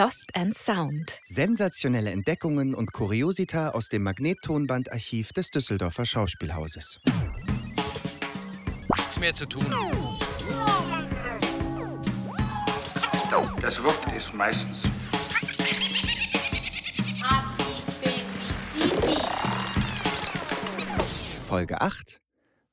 Lost and Sound. Sensationelle Entdeckungen und Kuriosita aus dem Magnettonbandarchiv des Düsseldorfer Schauspielhauses. Nichts mehr zu tun. Das Wort ist meistens Folge 8.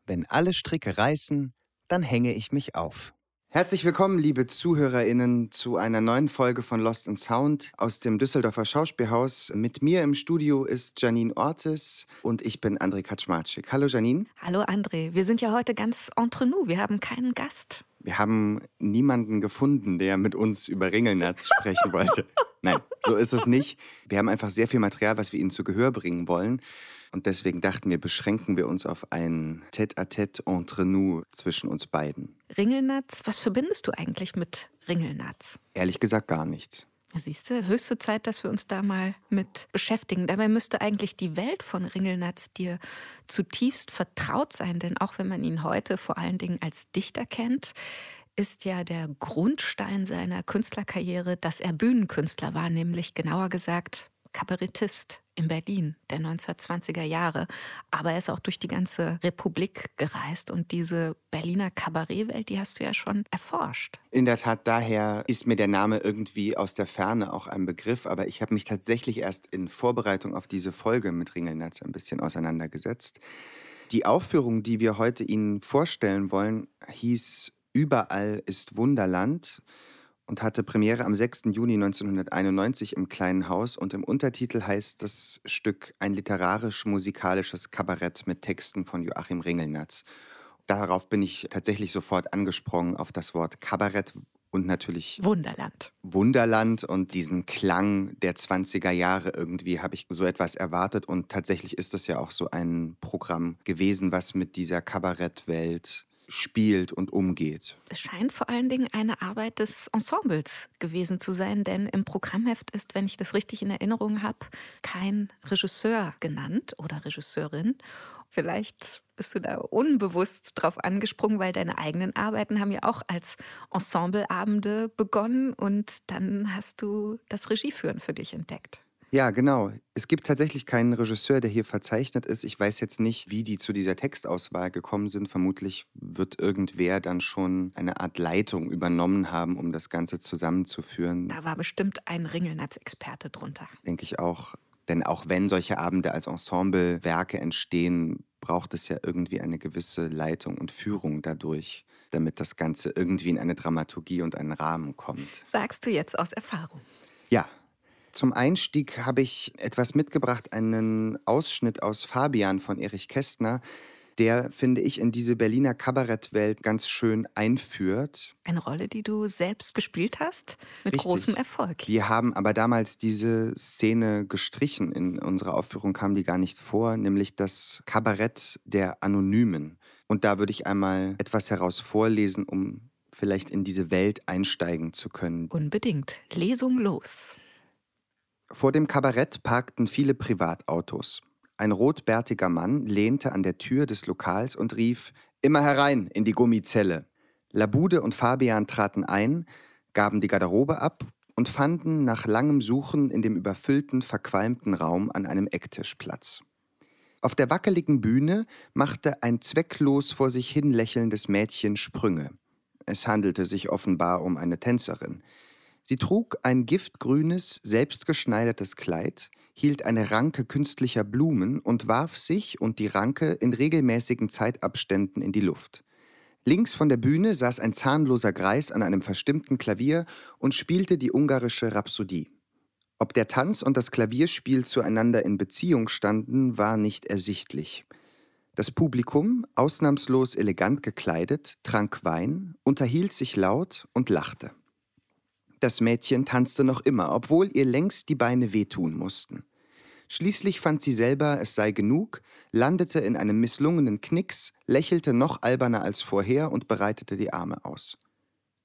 Wenn alle Stricke reißen, dann hänge ich mich auf. Herzlich willkommen, liebe ZuhörerInnen, zu einer neuen Folge von Lost in Sound aus dem Düsseldorfer Schauspielhaus. Mit mir im Studio ist Janine Ortis und ich bin André Kaczmarczyk. Hallo Janine. Hallo André, wir sind ja heute ganz entre nous, wir haben keinen Gast. Wir haben niemanden gefunden, der mit uns über Ringelnatz sprechen wollte. Nein, so ist es nicht. Wir haben einfach sehr viel Material, was wir Ihnen zu Gehör bringen wollen. Und deswegen dachten wir, beschränken wir uns auf ein Tête-à-Tête entre nous zwischen uns beiden. Ringelnatz, was verbindest du eigentlich mit Ringelnatz? Ehrlich gesagt gar nichts. Siehst du, höchste Zeit, dass wir uns da mal mit beschäftigen. Dabei müsste eigentlich die Welt von Ringelnatz dir zutiefst vertraut sein, denn auch wenn man ihn heute vor allen Dingen als Dichter kennt, ist ja der Grundstein seiner Künstlerkarriere, dass er Bühnenkünstler war, nämlich genauer gesagt Kabarettist in Berlin der 1920er Jahre. Aber er ist auch durch die ganze Republik gereist und diese Berliner Kabarettwelt, die hast du ja schon erforscht. In der Tat, daher ist mir der Name irgendwie aus der Ferne auch ein Begriff, aber ich habe mich tatsächlich erst in Vorbereitung auf diese Folge mit Ringelnatz ein bisschen auseinandergesetzt. Die Aufführung, die wir heute Ihnen vorstellen wollen, hieß Überall ist Wunderland und hatte Premiere am 6. Juni 1991 im Kleinen Haus und im Untertitel heißt das Stück ein literarisch-musikalisches Kabarett mit Texten von Joachim Ringelnatz. Darauf bin ich tatsächlich sofort angesprungen auf das Wort Kabarett und natürlich Wunderland. Wunderland und diesen Klang der 20er Jahre irgendwie habe ich so etwas erwartet und tatsächlich ist das ja auch so ein Programm gewesen, was mit dieser Kabarettwelt spielt und umgeht. Es scheint vor allen Dingen eine Arbeit des Ensembles gewesen zu sein, denn im Programmheft ist, wenn ich das richtig in Erinnerung habe, kein Regisseur genannt oder Regisseurin. Vielleicht bist du da unbewusst drauf angesprungen, weil deine eigenen Arbeiten haben ja auch als Ensembleabende begonnen und dann hast du das Regieführen für dich entdeckt. Ja, genau. Es gibt tatsächlich keinen Regisseur, der hier verzeichnet ist. Ich weiß jetzt nicht, wie die zu dieser Textauswahl gekommen sind. Vermutlich wird irgendwer dann schon eine Art Leitung übernommen haben, um das Ganze zusammenzuführen. Da war bestimmt ein Ringelnatz-Experte drunter. Denke ich auch. Denn auch wenn solche Abende als Ensemblewerke entstehen, braucht es ja irgendwie eine gewisse Leitung und Führung dadurch, damit das Ganze irgendwie in eine Dramaturgie und einen Rahmen kommt. Sagst du jetzt aus Erfahrung? Ja, zum Einstieg habe ich etwas mitgebracht, einen Ausschnitt aus Fabian von Erich Kästner, der, finde ich, in diese Berliner Kabarettwelt ganz schön einführt. Eine Rolle, die du selbst gespielt hast, mit Richtig. großem Erfolg. Wir haben aber damals diese Szene gestrichen. In unserer Aufführung kam die gar nicht vor, nämlich das Kabarett der Anonymen. Und da würde ich einmal etwas heraus vorlesen, um vielleicht in diese Welt einsteigen zu können. Unbedingt. Lesung los. Vor dem Kabarett parkten viele Privatautos. Ein rotbärtiger Mann lehnte an der Tür des Lokals und rief Immer herein in die Gummizelle. Labude und Fabian traten ein, gaben die Garderobe ab und fanden nach langem Suchen in dem überfüllten, verqualmten Raum an einem Ecktisch Platz. Auf der wackeligen Bühne machte ein zwecklos vor sich hin lächelndes Mädchen Sprünge. Es handelte sich offenbar um eine Tänzerin. Sie trug ein giftgrünes, selbstgeschneidertes Kleid, hielt eine Ranke künstlicher Blumen und warf sich und die Ranke in regelmäßigen Zeitabständen in die Luft. Links von der Bühne saß ein zahnloser Greis an einem verstimmten Klavier und spielte die ungarische Rhapsodie. Ob der Tanz und das Klavierspiel zueinander in Beziehung standen, war nicht ersichtlich. Das Publikum, ausnahmslos elegant gekleidet, trank Wein, unterhielt sich laut und lachte. Das Mädchen tanzte noch immer, obwohl ihr längst die Beine wehtun mussten. Schließlich fand sie selber, es sei genug, landete in einem misslungenen Knicks, lächelte noch alberner als vorher und breitete die Arme aus.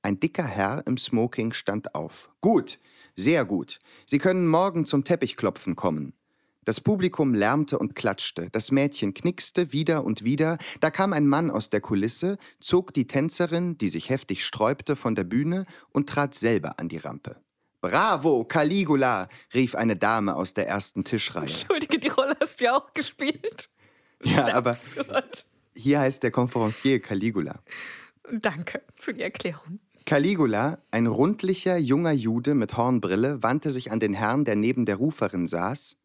Ein dicker Herr im Smoking stand auf. Gut, sehr gut. Sie können morgen zum Teppichklopfen kommen. Das Publikum lärmte und klatschte, das Mädchen knickste wieder und wieder, da kam ein Mann aus der Kulisse, zog die Tänzerin, die sich heftig sträubte, von der Bühne und trat selber an die Rampe. Bravo, Caligula, rief eine Dame aus der ersten Tischreihe. Entschuldige, die Rolle hast du ja auch gespielt. Ja, aber absurd. hier heißt der Konferencier Caligula. Danke für die Erklärung. Caligula, ein rundlicher, junger Jude mit Hornbrille, wandte sich an den Herrn, der neben der Ruferin saß.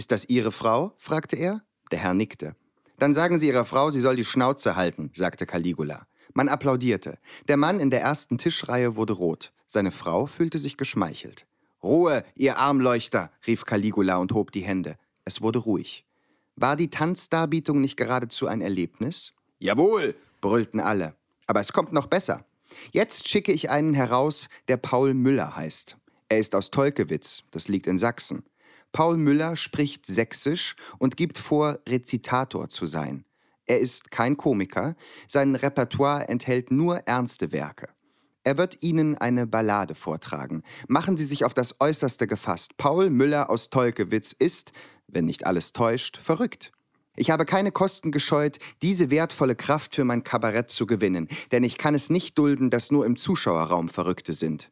Ist das Ihre Frau? fragte er. Der Herr nickte. Dann sagen Sie Ihrer Frau, sie soll die Schnauze halten, sagte Caligula. Man applaudierte. Der Mann in der ersten Tischreihe wurde rot. Seine Frau fühlte sich geschmeichelt. Ruhe, ihr Armleuchter, rief Caligula und hob die Hände. Es wurde ruhig. War die Tanzdarbietung nicht geradezu ein Erlebnis? Jawohl, brüllten alle. Aber es kommt noch besser. Jetzt schicke ich einen heraus, der Paul Müller heißt. Er ist aus Tolkewitz, das liegt in Sachsen. Paul Müller spricht Sächsisch und gibt vor, Rezitator zu sein. Er ist kein Komiker, sein Repertoire enthält nur ernste Werke. Er wird Ihnen eine Ballade vortragen. Machen Sie sich auf das Äußerste gefasst. Paul Müller aus Tolkewitz ist, wenn nicht alles täuscht, verrückt. Ich habe keine Kosten gescheut, diese wertvolle Kraft für mein Kabarett zu gewinnen, denn ich kann es nicht dulden, dass nur im Zuschauerraum Verrückte sind.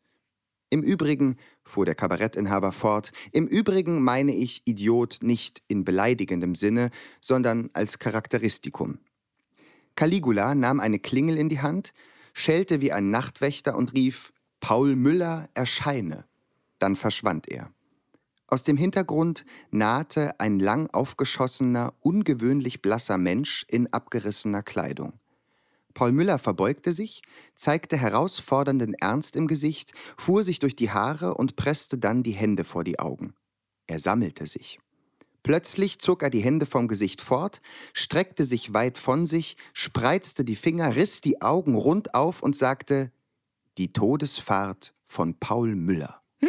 Im Übrigen, fuhr der Kabarettinhaber fort, im Übrigen meine ich Idiot nicht in beleidigendem Sinne, sondern als Charakteristikum. Caligula nahm eine Klingel in die Hand, schellte wie ein Nachtwächter und rief Paul Müller erscheine. Dann verschwand er. Aus dem Hintergrund nahte ein lang aufgeschossener, ungewöhnlich blasser Mensch in abgerissener Kleidung. Paul Müller verbeugte sich, zeigte herausfordernden Ernst im Gesicht, fuhr sich durch die Haare und presste dann die Hände vor die Augen. Er sammelte sich. Plötzlich zog er die Hände vom Gesicht fort, streckte sich weit von sich, spreizte die Finger, riss die Augen rund auf und sagte Die Todesfahrt von Paul Müller.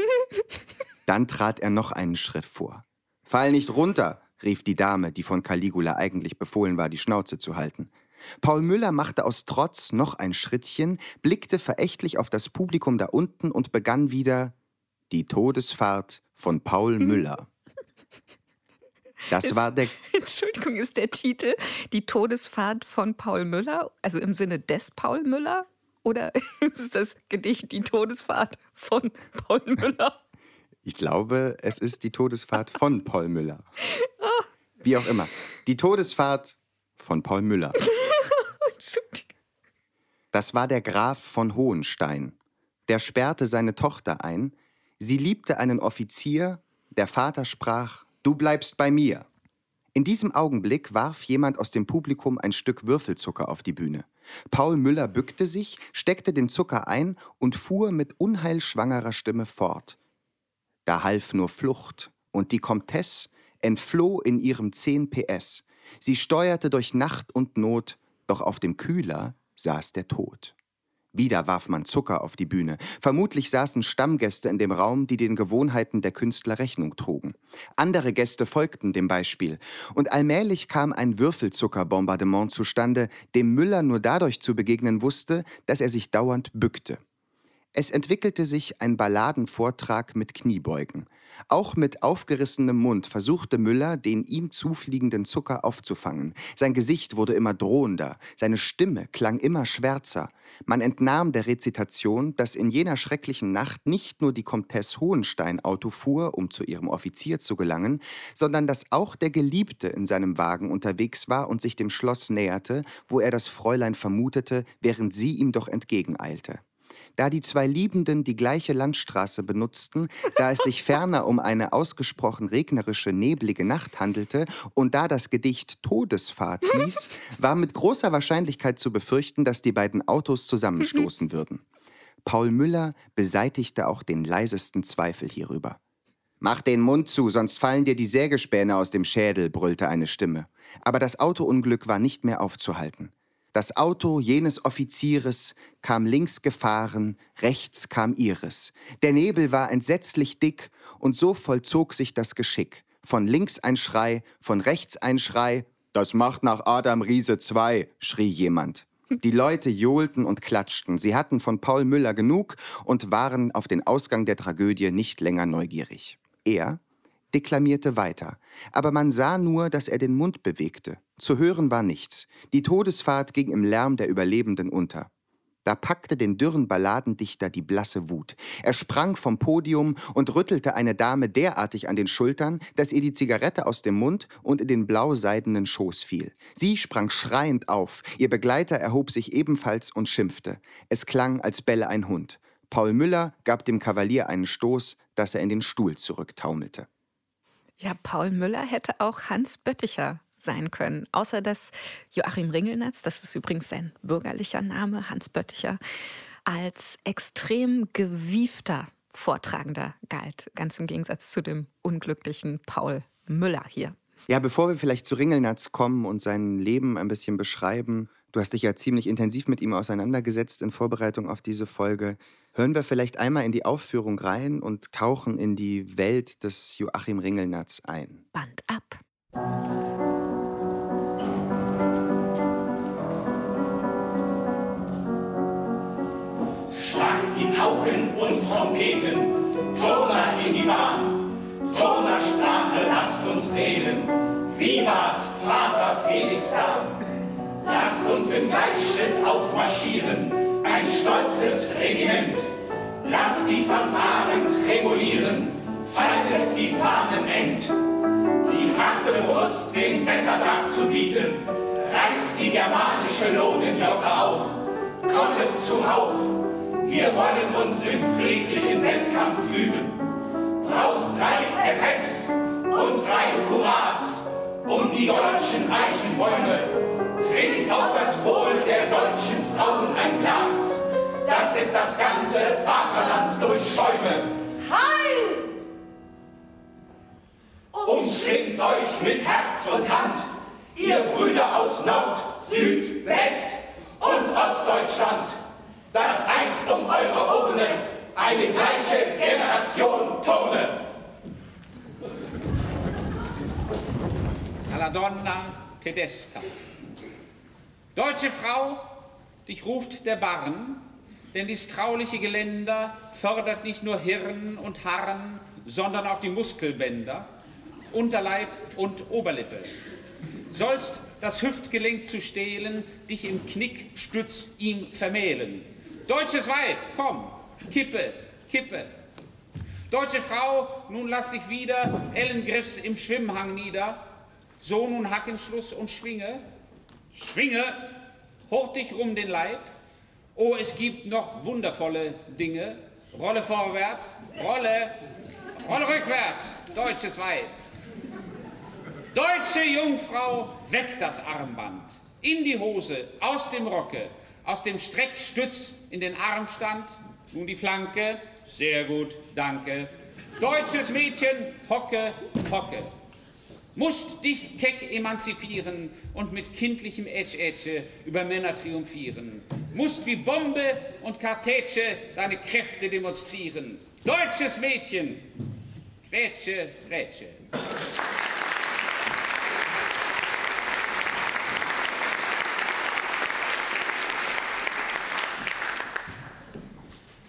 Dann trat er noch einen Schritt vor. Fall nicht runter, rief die Dame, die von Caligula eigentlich befohlen war, die Schnauze zu halten. Paul Müller machte aus Trotz noch ein Schrittchen, blickte verächtlich auf das Publikum da unten und begann wieder Die Todesfahrt von Paul Müller. Das ist, war der. Entschuldigung, ist der Titel Die Todesfahrt von Paul Müller, also im Sinne des Paul Müller? Oder ist das Gedicht Die Todesfahrt von Paul Müller? Ich glaube, es ist die Todesfahrt von Paul Müller. Ah. Wie auch immer. Die Todesfahrt von Paul Müller. Das war der Graf von Hohenstein. Der sperrte seine Tochter ein. Sie liebte einen Offizier. Der Vater sprach, Du bleibst bei mir. In diesem Augenblick warf jemand aus dem Publikum ein Stück Würfelzucker auf die Bühne. Paul Müller bückte sich, steckte den Zucker ein und fuhr mit unheilschwangerer Stimme fort. Da half nur Flucht, und die Comtesse entfloh in ihrem 10 PS. Sie steuerte durch Nacht und Not, doch auf dem Kühler saß der Tod. Wieder warf man Zucker auf die Bühne. Vermutlich saßen Stammgäste in dem Raum, die den Gewohnheiten der Künstler Rechnung trugen. Andere Gäste folgten dem Beispiel. Und allmählich kam ein Würfelzuckerbombardement zustande, dem Müller nur dadurch zu begegnen wusste, dass er sich dauernd bückte. Es entwickelte sich ein Balladenvortrag mit Kniebeugen. Auch mit aufgerissenem Mund versuchte Müller, den ihm zufliegenden Zucker aufzufangen. Sein Gesicht wurde immer drohender, seine Stimme klang immer schwärzer. Man entnahm der Rezitation, dass in jener schrecklichen Nacht nicht nur die Comtesse Hohenstein Auto fuhr, um zu ihrem Offizier zu gelangen, sondern dass auch der Geliebte in seinem Wagen unterwegs war und sich dem Schloss näherte, wo er das Fräulein vermutete, während sie ihm doch entgegeneilte. Da die zwei Liebenden die gleiche Landstraße benutzten, da es sich ferner um eine ausgesprochen regnerische, neblige Nacht handelte und da das Gedicht Todesfahrt hieß, war mit großer Wahrscheinlichkeit zu befürchten, dass die beiden Autos zusammenstoßen würden. Paul Müller beseitigte auch den leisesten Zweifel hierüber. Mach den Mund zu, sonst fallen dir die Sägespäne aus dem Schädel, brüllte eine Stimme. Aber das Autounglück war nicht mehr aufzuhalten. Das Auto jenes Offizieres kam links gefahren, rechts kam ihres. Der Nebel war entsetzlich dick, und so vollzog sich das Geschick. Von links ein Schrei, von rechts ein Schrei. Das macht nach Adam Riese zwei, schrie jemand. Die Leute johlten und klatschten. Sie hatten von Paul Müller genug und waren auf den Ausgang der Tragödie nicht länger neugierig. Er deklamierte weiter, aber man sah nur, dass er den Mund bewegte. Zu hören war nichts. Die Todesfahrt ging im Lärm der Überlebenden unter. Da packte den dürren Balladendichter die blasse Wut. Er sprang vom Podium und rüttelte eine Dame derartig an den Schultern, dass ihr die Zigarette aus dem Mund und in den blau-seidenen Schoß fiel. Sie sprang schreiend auf, ihr Begleiter erhob sich ebenfalls und schimpfte. Es klang, als bälle ein Hund. Paul Müller gab dem Kavalier einen Stoß, dass er in den Stuhl zurücktaumelte. Ja, Paul Müller hätte auch Hans Bötticher sein können. Außer dass Joachim Ringelnatz, das ist übrigens sein bürgerlicher Name, Hans Bötticher, als extrem gewiefter Vortragender galt. Ganz im Gegensatz zu dem unglücklichen Paul Müller hier. Ja, bevor wir vielleicht zu Ringelnatz kommen und sein Leben ein bisschen beschreiben, du hast dich ja ziemlich intensiv mit ihm auseinandergesetzt in Vorbereitung auf diese Folge. Hören wir vielleicht einmal in die Aufführung rein und tauchen in die Welt des Joachim Ringelnatz ein. Band ab. Pauken und Trompeten, Turner in die Bahn. Turnersprache lasst uns reden, Vivat Vater Felix Dahn. Lasst uns im Gleichschritt aufmarschieren, stolzes Regiment. Lasst die Fanfaren tremolieren, faltet die Fahnen ent. Die harte Brust den Wetterdach zu bieten, reißt die germanische Lohnenglocke auf, kommet zuhauf wir wollen uns im friedlichen Wettkampf üben. Brauchst drei Epex und drei Hurras um die deutschen Eichenbäume. Trink auf das Wohl der deutschen Frauen ein Glas. Das ist das ganze Vaterland durch Schäume. Heil! Umschlingt euch mit Herz und Hand, ihr Brüder aus Nord, Süd, West und Ostdeutschland dass einst um eure Urne eine gleiche Generation turne. Alla donna tedesca. Deutsche Frau, dich ruft der Barren, denn dies trauliche Geländer fördert nicht nur Hirn und Harren, sondern auch die Muskelbänder, Unterleib und Oberlippe. Sollst das Hüftgelenk zu stehlen, dich im Knickstütz ihm vermählen, Deutsches Weib, komm, kippe, kippe. Deutsche Frau, nun lass dich wieder Ellengriffs im Schwimmhang nieder. So nun Hackenschluss und schwinge. Schwinge, hoch dich rum den Leib. Oh, es gibt noch wundervolle Dinge. Rolle vorwärts, Rolle, Rolle rückwärts, deutsches Weib. Deutsche Jungfrau, weg das Armband, in die Hose, aus dem Rocke, aus dem Streckstütz in den Armstand, nun die Flanke, sehr gut, danke. Deutsches Mädchen, hocke, hocke. Musst dich keck emanzipieren und mit kindlichem Ätsch-Ätsche über Männer triumphieren. Musst wie Bombe und Kartätsche deine Kräfte demonstrieren. Deutsches Mädchen, Rätsche, Rätsche.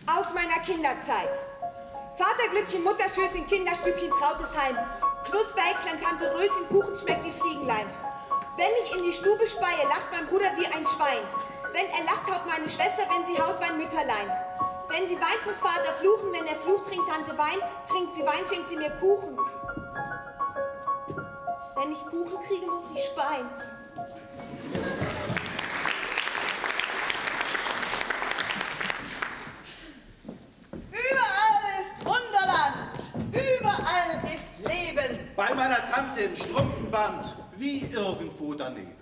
aus meiner Kinderzeit. Vaterglückchen, Mutterschößchen, Kinderstübchen, Trautesheim. Knusperäxlein, Tante Röschen, Kuchen schmeckt wie Fliegenlein. Wenn ich in die Stube speie, lacht mein Bruder wie ein Schwein. Wenn er lacht, haut meine Schwester, wenn sie haut, mein Mütterlein. Wenn sie weint, muss Vater fluchen. Wenn er flucht, trinkt Tante Wein. Trinkt sie Wein, schenkt sie mir Kuchen. Wenn ich Kuchen kriege, muss ich speien. Bei meiner Tante im Strumpfenband, wie irgendwo daneben.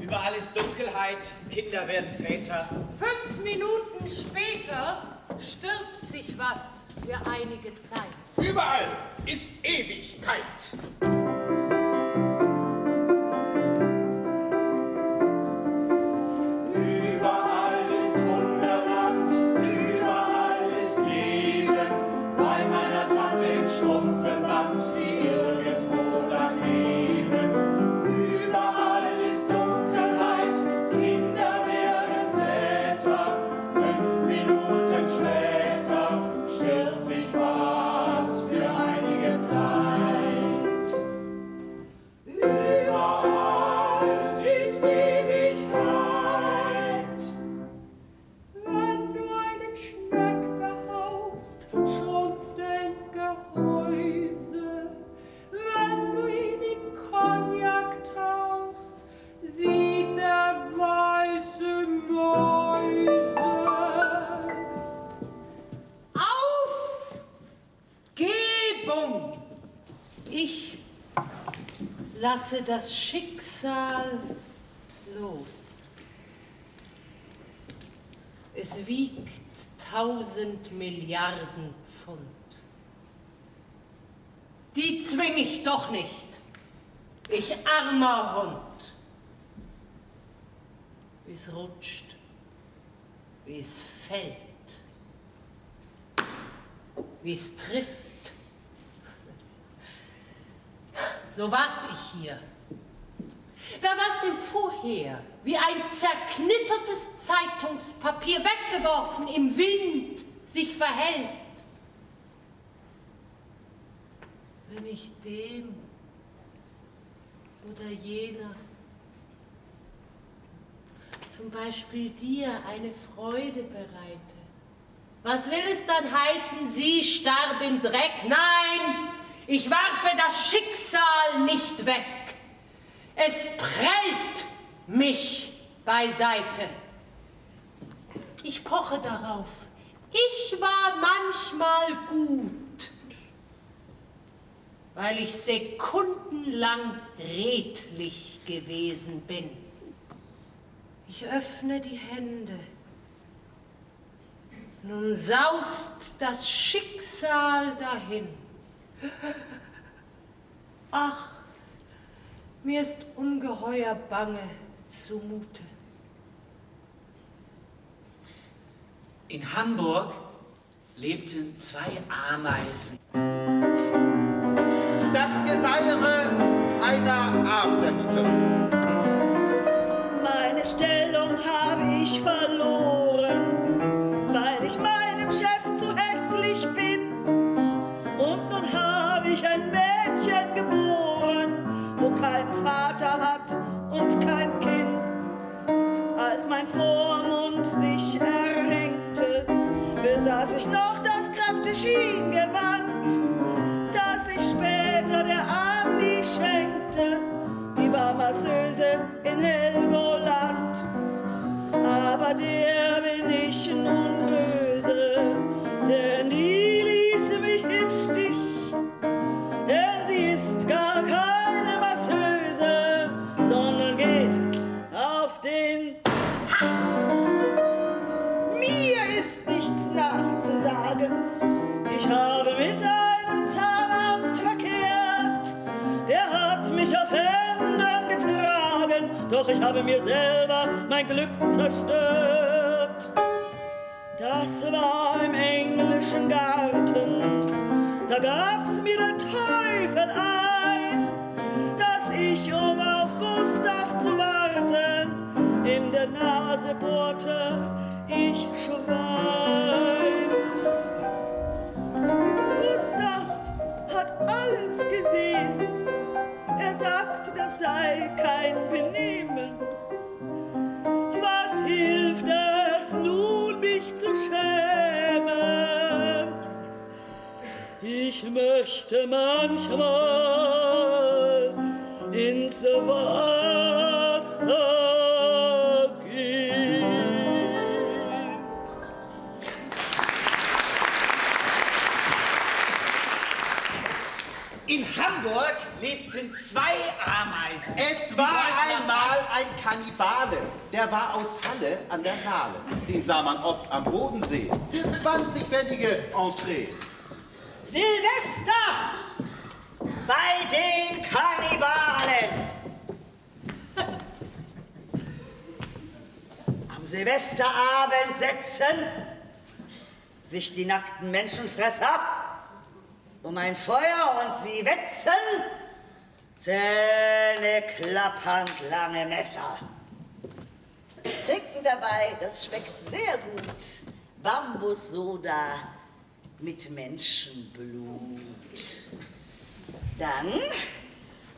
Überall ist Dunkelheit, Kinder werden Väter. Fünf Minuten später stirbt sich was für einige Zeit. Überall ist Ewigkeit. Lasse das Schicksal los. Es wiegt tausend Milliarden Pfund. Die zwing ich doch nicht. Ich armer Hund. Wie es rutscht, wie es fällt, wie es trifft. So wart ich hier. Wer war's denn vorher? Wie ein zerknittertes Zeitungspapier weggeworfen, im Wind sich verhält. Wenn ich dem oder jener, zum Beispiel dir, eine Freude bereite, was will es dann heißen, sie starb im Dreck? Nein, ich warfe das Schicksal nicht weg. Es prellt mich beiseite. Ich poche darauf. Ich war manchmal gut, weil ich sekundenlang redlich gewesen bin. Ich öffne die Hände. Nun saust das Schicksal dahin. Ach, mir ist ungeheuer bange zumute. In Hamburg lebten zwei Ameisen. Das Geseiere einer Aftermieterin. Meine Stellung habe ich verloren, mein Vormund sich erhängte, besaß ich noch das Kreptechin-Gewand, das ich später der Andi schenkte. Die war Masseuse in Helgoland, aber der bin ich nun böse, denn die Ich habe mit einem Zahnarzt verkehrt. Der hat mich auf Händen getragen. Doch ich habe mir selber mein Glück zerstört. Das war im englischen Garten. Da gab's mir der Teufel ein, dass ich, um auf Gustav zu warten, in der Nase bohrte ich Schwein. Gustav hat alles gesehen. Er sagte, das sei kein Benehmen. Was hilft es nun, mich zu schämen? Ich möchte manchmal ins Wasser zwei Ameisen. Es war einmal ein Kannibale, der war aus Halle an der Saale. Den sah man oft am Bodensee. Für 20-pfennige Entree. Silvester bei den Kannibalen. Am Silvesterabend setzen sich die nackten Menschenfresser um ein Feuer und sie wetzen Zähne klappernd lange Messer. Trinken dabei, das schmeckt sehr gut, Bambussoda mit Menschenblut. Dann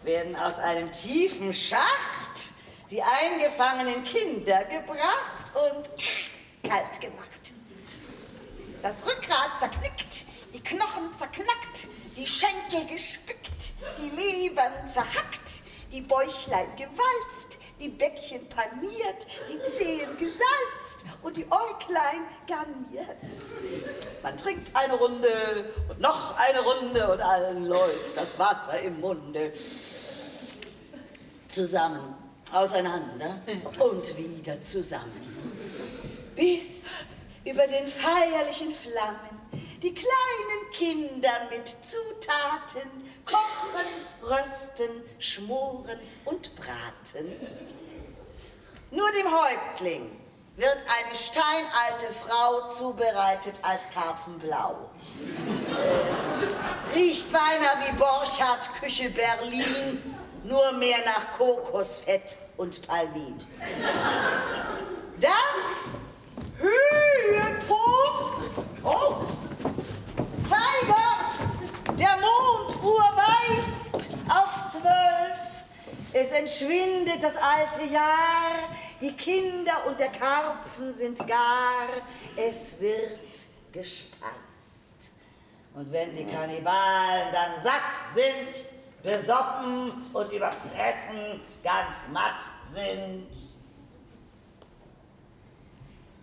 werden aus einem tiefen Schacht die eingefangenen Kinder gebracht und kalt gemacht. Das Rückgrat zerknickt, die Knochen zerknackt, die Schenkel gespickt, die Lebern zerhackt, die Bäuchlein gewalzt, die Bäckchen paniert, die Zehen gesalzt und die Äuglein garniert. Man trinkt eine Runde und noch eine Runde und allen läuft das Wasser im Munde. Zusammen, auseinander und wieder zusammen. Bis über den feierlichen Flammen die kleinen Kinder mit Zutaten kochen, rösten, schmoren und braten. Nur dem Häuptling wird eine steinalte Frau zubereitet als Karpfenblau. Äh, riecht beinahe wie Borchardt Küche Berlin, nur mehr nach Kokosfett und Palmin. Dann Höhepunkt. Oh, Zeiger, der Monduhr weist auf zwölf. Es entschwindet das alte Jahr, die Kinder und der Karpfen sind gar, es wird gespeist. Und wenn die Kannibalen dann satt sind, besoffen und überfressen, ganz matt sind,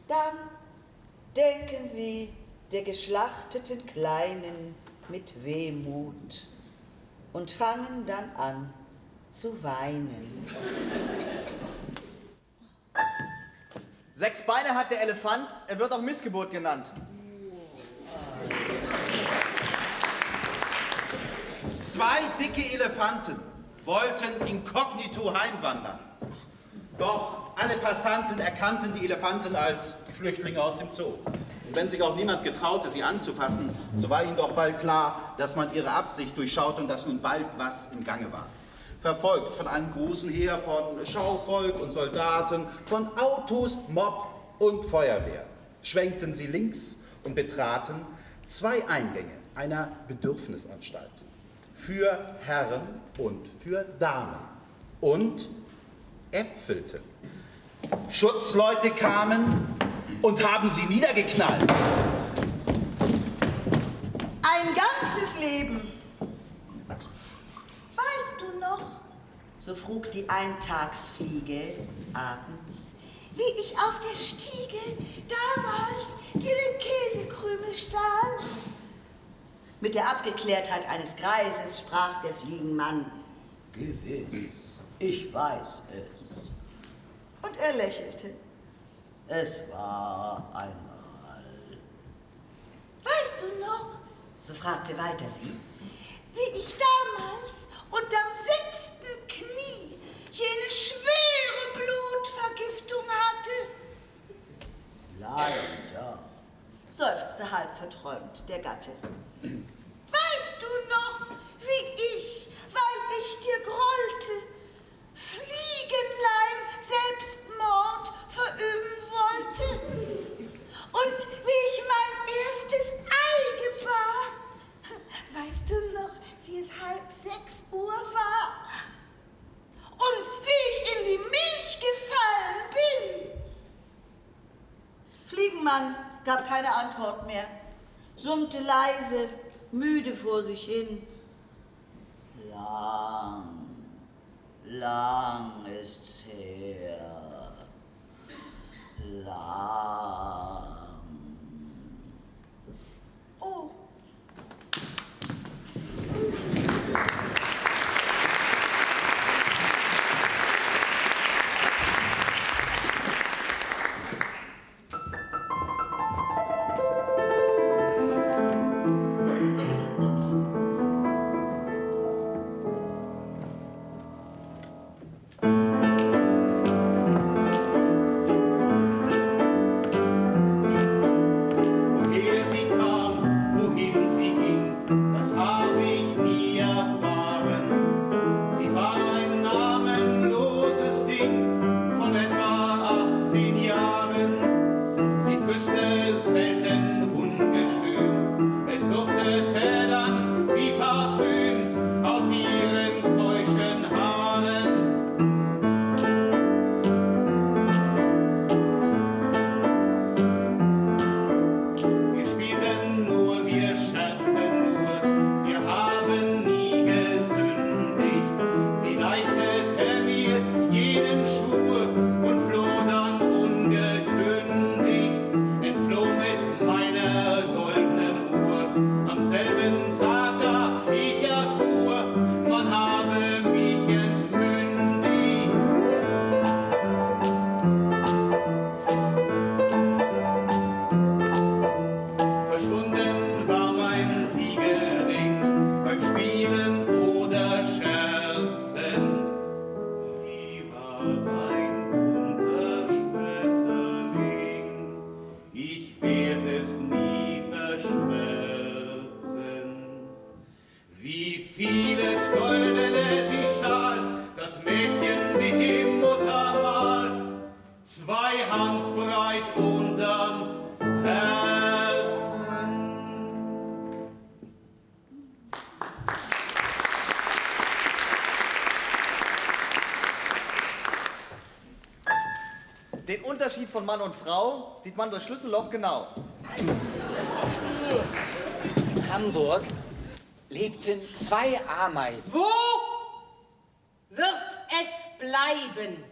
dann denken sie der geschlachteten Kleinen mit Wehmut und fangen dann an zu weinen. Sechs Beine hat der Elefant, er wird auch Missgeburt genannt. Zwei dicke Elefanten wollten inkognito heimwandern. Doch alle Passanten erkannten die Elefanten als Flüchtlinge aus dem Zoo. Und wenn sich auch niemand getraute, sie anzufassen, so war ihnen doch bald klar, dass man ihre Absicht durchschaut und dass nun bald was im Gange war. Verfolgt von einem großen Heer von Schauvolk und Soldaten, von Autos, Mob und Feuerwehr, schwenkten sie links und betraten zwei Eingänge einer Bedürfnisanstalt. Für Herren und für Damen. Und äpfelten. Schutzleute kamen und haben sie niedergeknallt. Ein ganzes Leben. Weißt du noch, so frug die Eintagsfliege abends, wie ich auf der Stiege damals dir den Käsekrümel stahl? Mit der Abgeklärtheit eines Greises sprach der Fliegenmann, gewiss, ich weiß es. Und er lächelte. Es war einmal. Weißt du noch, so fragte weiter sie, wie ich damals unterm sechsten Knie jene schwere Blutvergiftung hatte? Leider, seufzte halb verträumt der Gatte. 因。Mann und Frau sieht man durch Schlüsselloch genau. In Hamburg lebten zwei Ameisen. Wo wird es bleiben,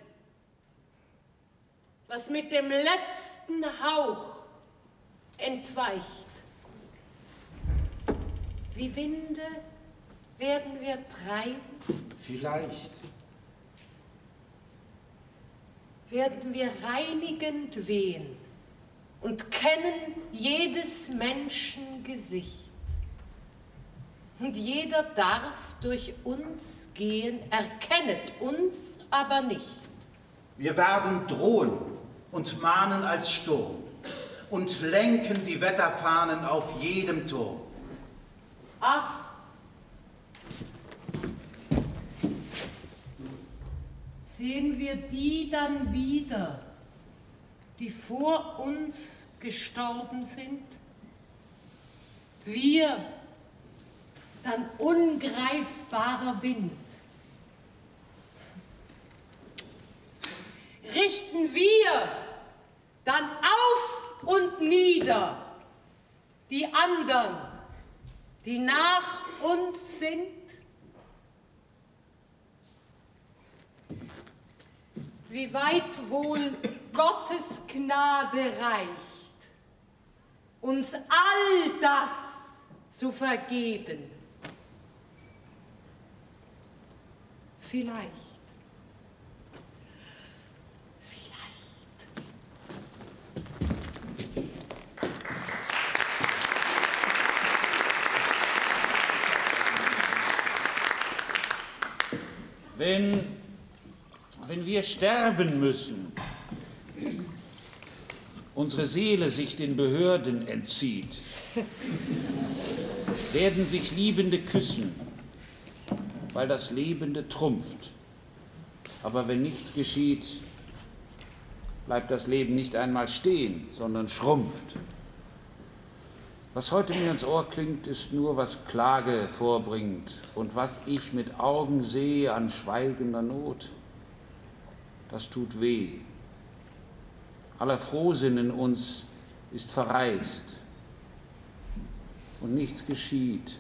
was mit dem letzten Hauch entweicht? Wie Winde werden wir treiben, Vielleicht. Werden wir reinigend wehen und kennen jedes Menschen Gesicht. Und jeder darf durch uns gehen, erkennet uns aber nicht. Wir werden drohen und mahnen als Sturm und lenken die Wetterfahnen auf jedem Turm. Ach, sehen wir die dann wieder, die vor uns gestorben sind? Wir, dann ungreifbarer Wind. Richten wir dann auf und nieder die anderen, die nach uns sind? Wie weit wohl Gottes Gnade reicht, uns all das zu vergeben? Vielleicht. Wenn, wenn wir sterben müssen, unsere Seele sich den Behörden entzieht, werden sich Liebende küssen, weil das Lebende trumpft. Aber wenn nichts geschieht, bleibt das Leben nicht einmal stehen, sondern schrumpft. Was heute mir ins Ohr klingt, ist nur, was Klage vorbringt und was ich mit Augen sehe an schweigender Not. Das tut weh. Aller Frohsinn in uns ist verreist und nichts geschieht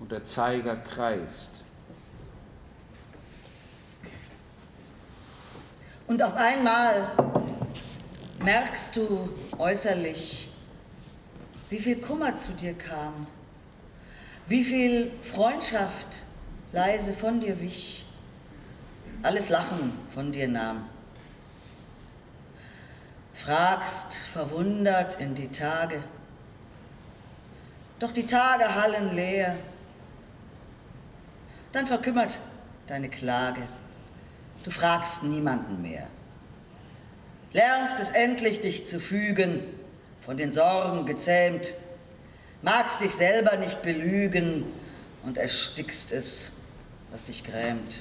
und der Zeiger kreist. Und auf einmal merkst du äußerlich, wie viel Kummer zu dir kam, wie viel Freundschaft leise von dir wich, alles Lachen von dir nahm. Fragst verwundert in die Tage, doch die Tage hallen leer. Dann verkümmert deine Klage, du fragst niemanden mehr. Lernst es endlich, dich zu fügen, von den Sorgen gezähmt, magst dich selber nicht belügen und erstickst es, was dich grämt.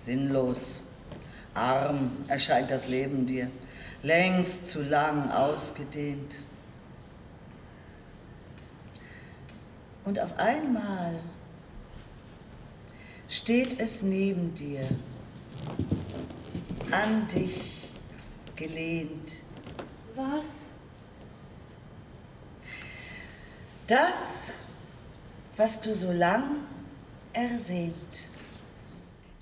Sinnlos, arm erscheint das Leben dir, längst zu lang ausgedehnt. Und auf einmal steht es neben dir, an dich gelehnt. Was? Das, was du so lang ersehnt.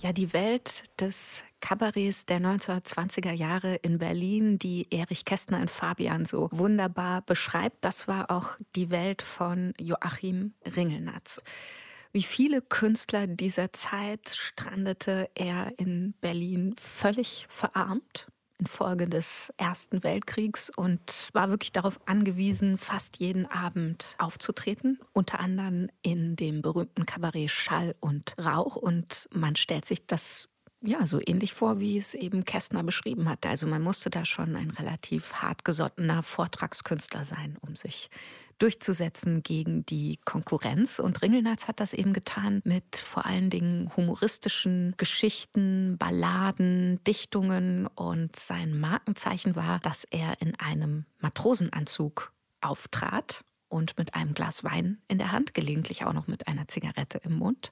Ja, die Welt des Kabarets der 1920er Jahre in Berlin, die Erich Kästner in Fabian so wunderbar beschreibt, das war auch die Welt von Joachim Ringelnatz. Wie viele Künstler dieser Zeit strandete er in Berlin völlig verarmt infolge des Ersten Weltkriegs und war wirklich darauf angewiesen, fast jeden Abend aufzutreten, unter anderem in dem berühmten Kabarett Schall und Rauch. Und man stellt sich das ja, so ähnlich vor, wie es eben Kästner beschrieben hatte. Also man musste da schon ein relativ hartgesottener Vortragskünstler sein, um sich durchzusetzen gegen die Konkurrenz. Und Ringelnatz hat das eben getan mit vor allen Dingen humoristischen Geschichten, Balladen, Dichtungen. Und sein Markenzeichen war, dass er in einem Matrosenanzug auftrat und mit einem Glas Wein in der Hand, gelegentlich auch noch mit einer Zigarette im Mund.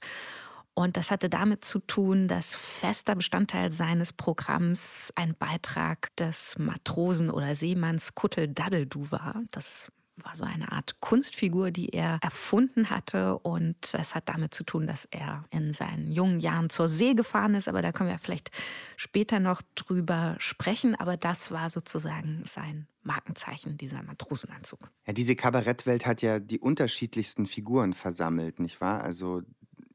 Und das hatte damit zu tun, dass fester Bestandteil seines Programms ein Beitrag des Matrosen oder Seemanns Kuttel Daddeldu war. Das war so eine Art Kunstfigur, die er erfunden hatte. Und das hat damit zu tun, dass er in seinen jungen Jahren zur See gefahren ist. Aber da können wir vielleicht später noch drüber sprechen. Aber das war sozusagen sein Markenzeichen, dieser Matrosenanzug. Ja, diese Kabarettwelt hat ja die unterschiedlichsten Figuren versammelt, nicht wahr? Also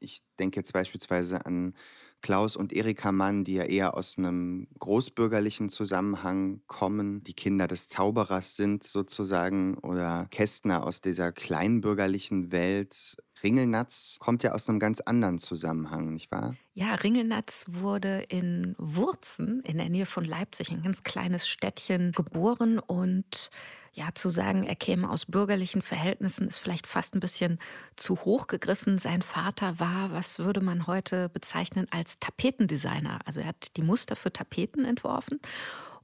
ich denke jetzt beispielsweise an Klaus und Erika Mann, die ja eher aus einem großbürgerlichen Zusammenhang kommen, die Kinder des Zauberers sind sozusagen, oder Kästner aus dieser kleinbürgerlichen Welt. Ringelnatz kommt ja aus einem ganz anderen Zusammenhang, nicht wahr? Ja, Ringelnatz wurde in Wurzen in der Nähe von Leipzig, ein ganz kleines Städtchen, geboren und ja, zu sagen, er käme aus bürgerlichen Verhältnissen, ist vielleicht fast ein bisschen zu hoch gegriffen. Sein Vater war, was würde man heute bezeichnen, als Tapetendesigner. Also er hat die Muster für Tapeten entworfen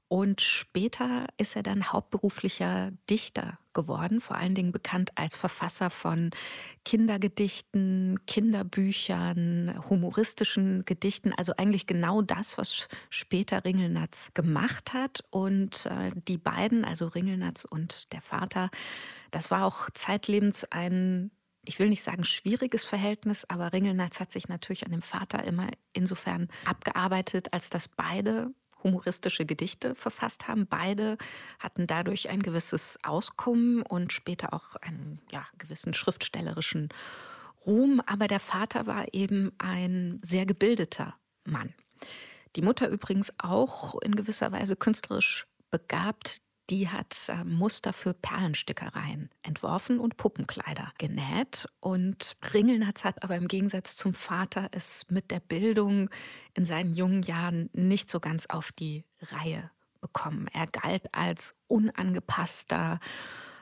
und später ist er dann hauptberuflicher Dichter geworden, vor allen Dingen bekannt als Verfasser von Kindergedichten, Kinderbüchern, humoristischen Gedichten, also eigentlich genau das, was später Ringelnatz gemacht hat. Und äh, die beiden, also Ringelnatz und der Vater, das war auch zeitlebens ein ich will nicht sagen schwieriges Verhältnis, aber Ringelnatz hat sich natürlich an dem Vater immer insofern abgearbeitet, als dass beide humoristische Gedichte verfasst haben. Beide hatten dadurch ein gewisses Auskommen und später auch einen ja, gewissen schriftstellerischen Ruhm. Aber der Vater war eben ein sehr gebildeter Mann. Die Mutter übrigens auch in gewisser Weise künstlerisch begabt die hat äh, Muster für Perlenstickereien entworfen und Puppenkleider genäht. Und Ringelnatz hat aber im Gegensatz zum Vater es mit der Bildung in seinen jungen Jahren nicht so ganz auf die Reihe bekommen. Er galt als unangepasster,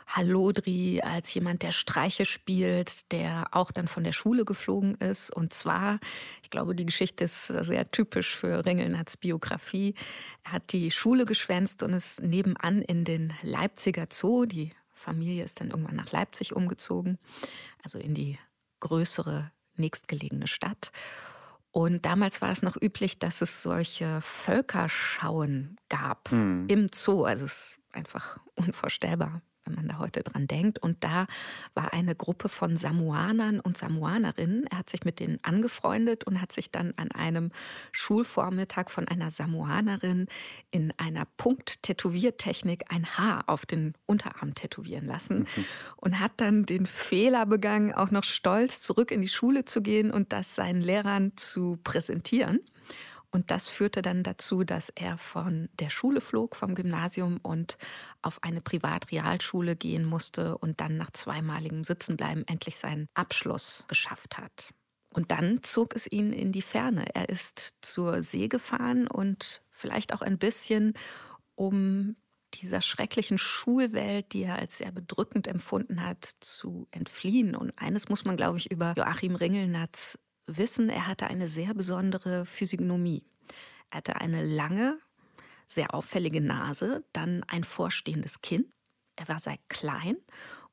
Hallodri als jemand, der Streiche spielt, der auch dann von der Schule geflogen ist. Und zwar, ich glaube, die Geschichte ist sehr typisch für Ringelnats Biografie. Er hat die Schule geschwänzt und ist nebenan in den Leipziger Zoo. Die Familie ist dann irgendwann nach Leipzig umgezogen, also in die größere nächstgelegene Stadt. Und damals war es noch üblich, dass es solche Völkerschauen gab mhm. im Zoo. Also es ist einfach unvorstellbar wenn man da heute dran denkt. Und da war eine Gruppe von Samoanern und Samoanerinnen. Er hat sich mit denen angefreundet und hat sich dann an einem Schulvormittag von einer Samoanerin in einer Punkt-Tätowiertechnik ein Haar auf den Unterarm tätowieren lassen mhm. und hat dann den Fehler begangen, auch noch stolz zurück in die Schule zu gehen und das seinen Lehrern zu präsentieren. Und das führte dann dazu, dass er von der Schule flog, vom Gymnasium und auf eine Privatrealschule gehen musste und dann nach zweimaligem Sitzenbleiben endlich seinen Abschluss geschafft hat. Und dann zog es ihn in die Ferne. Er ist zur See gefahren und vielleicht auch ein bisschen, um dieser schrecklichen Schulwelt, die er als sehr bedrückend empfunden hat, zu entfliehen. Und eines muss man, glaube ich, über Joachim Ringelnatz wissen, er hatte eine sehr besondere Physiognomie. Er hatte eine lange, sehr auffällige Nase, dann ein vorstehendes Kinn. Er war sehr klein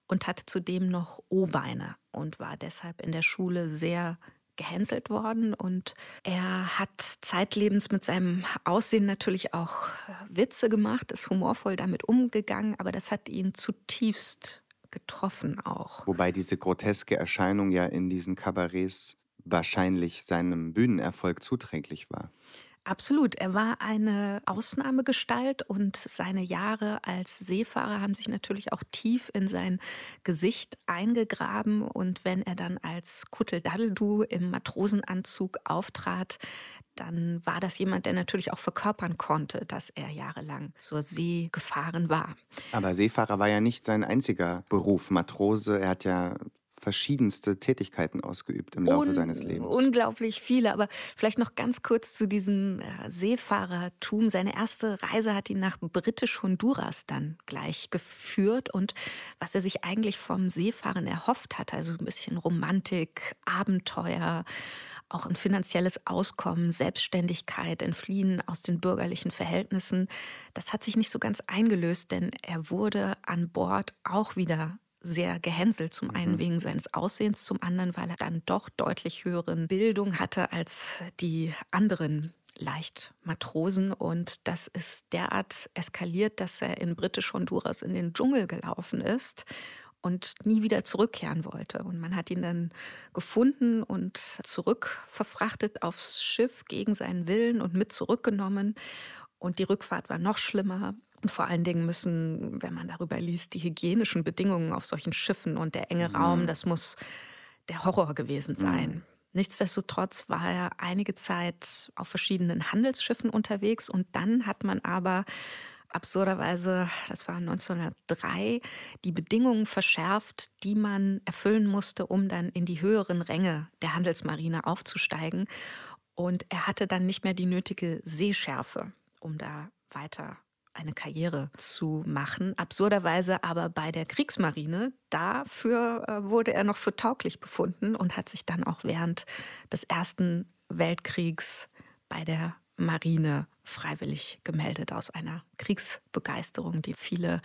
und hatte zudem noch O-Beine und war deshalb in der Schule sehr gehänselt worden und er hat zeitlebens mit seinem Aussehen natürlich auch Witze gemacht, ist humorvoll damit umgegangen, aber das hat ihn zutiefst getroffen auch. Wobei diese groteske Erscheinung ja in diesen Kabarets wahrscheinlich seinem Bühnenerfolg zuträglich war. Absolut. Er war eine Ausnahmegestalt und seine Jahre als Seefahrer haben sich natürlich auch tief in sein Gesicht eingegraben. Und wenn er dann als Kutteldaddeldu im Matrosenanzug auftrat, dann war das jemand, der natürlich auch verkörpern konnte, dass er jahrelang zur See gefahren war. Aber Seefahrer war ja nicht sein einziger Beruf. Matrose, er hat ja verschiedenste Tätigkeiten ausgeübt im Laufe Un seines Lebens. Unglaublich viele, aber vielleicht noch ganz kurz zu diesem äh, Seefahrertum. Seine erste Reise hat ihn nach britisch-Honduras dann gleich geführt und was er sich eigentlich vom Seefahren erhofft hat, also ein bisschen Romantik, Abenteuer, auch ein finanzielles Auskommen, Selbstständigkeit, Entfliehen aus den bürgerlichen Verhältnissen, das hat sich nicht so ganz eingelöst, denn er wurde an Bord auch wieder sehr gehänselt. Zum einen mhm. wegen seines Aussehens, zum anderen, weil er dann doch deutlich höheren Bildung hatte als die anderen leicht Matrosen und das ist derart eskaliert, dass er in britisch-Honduras in den Dschungel gelaufen ist und nie wieder zurückkehren wollte. Und man hat ihn dann gefunden und zurückverfrachtet aufs Schiff gegen seinen Willen und mit zurückgenommen. Und die Rückfahrt war noch schlimmer. Und vor allen Dingen müssen, wenn man darüber liest, die hygienischen Bedingungen auf solchen Schiffen und der enge Raum, mhm. das muss der Horror gewesen sein. Mhm. Nichtsdestotrotz war er einige Zeit auf verschiedenen Handelsschiffen unterwegs und dann hat man aber absurderweise, das war 1903, die Bedingungen verschärft, die man erfüllen musste, um dann in die höheren Ränge der Handelsmarine aufzusteigen. Und er hatte dann nicht mehr die nötige Sehschärfe, um da weiter eine Karriere zu machen. Absurderweise aber bei der Kriegsmarine, dafür äh, wurde er noch für tauglich befunden und hat sich dann auch während des Ersten Weltkriegs bei der Marine freiwillig gemeldet aus einer Kriegsbegeisterung, die viele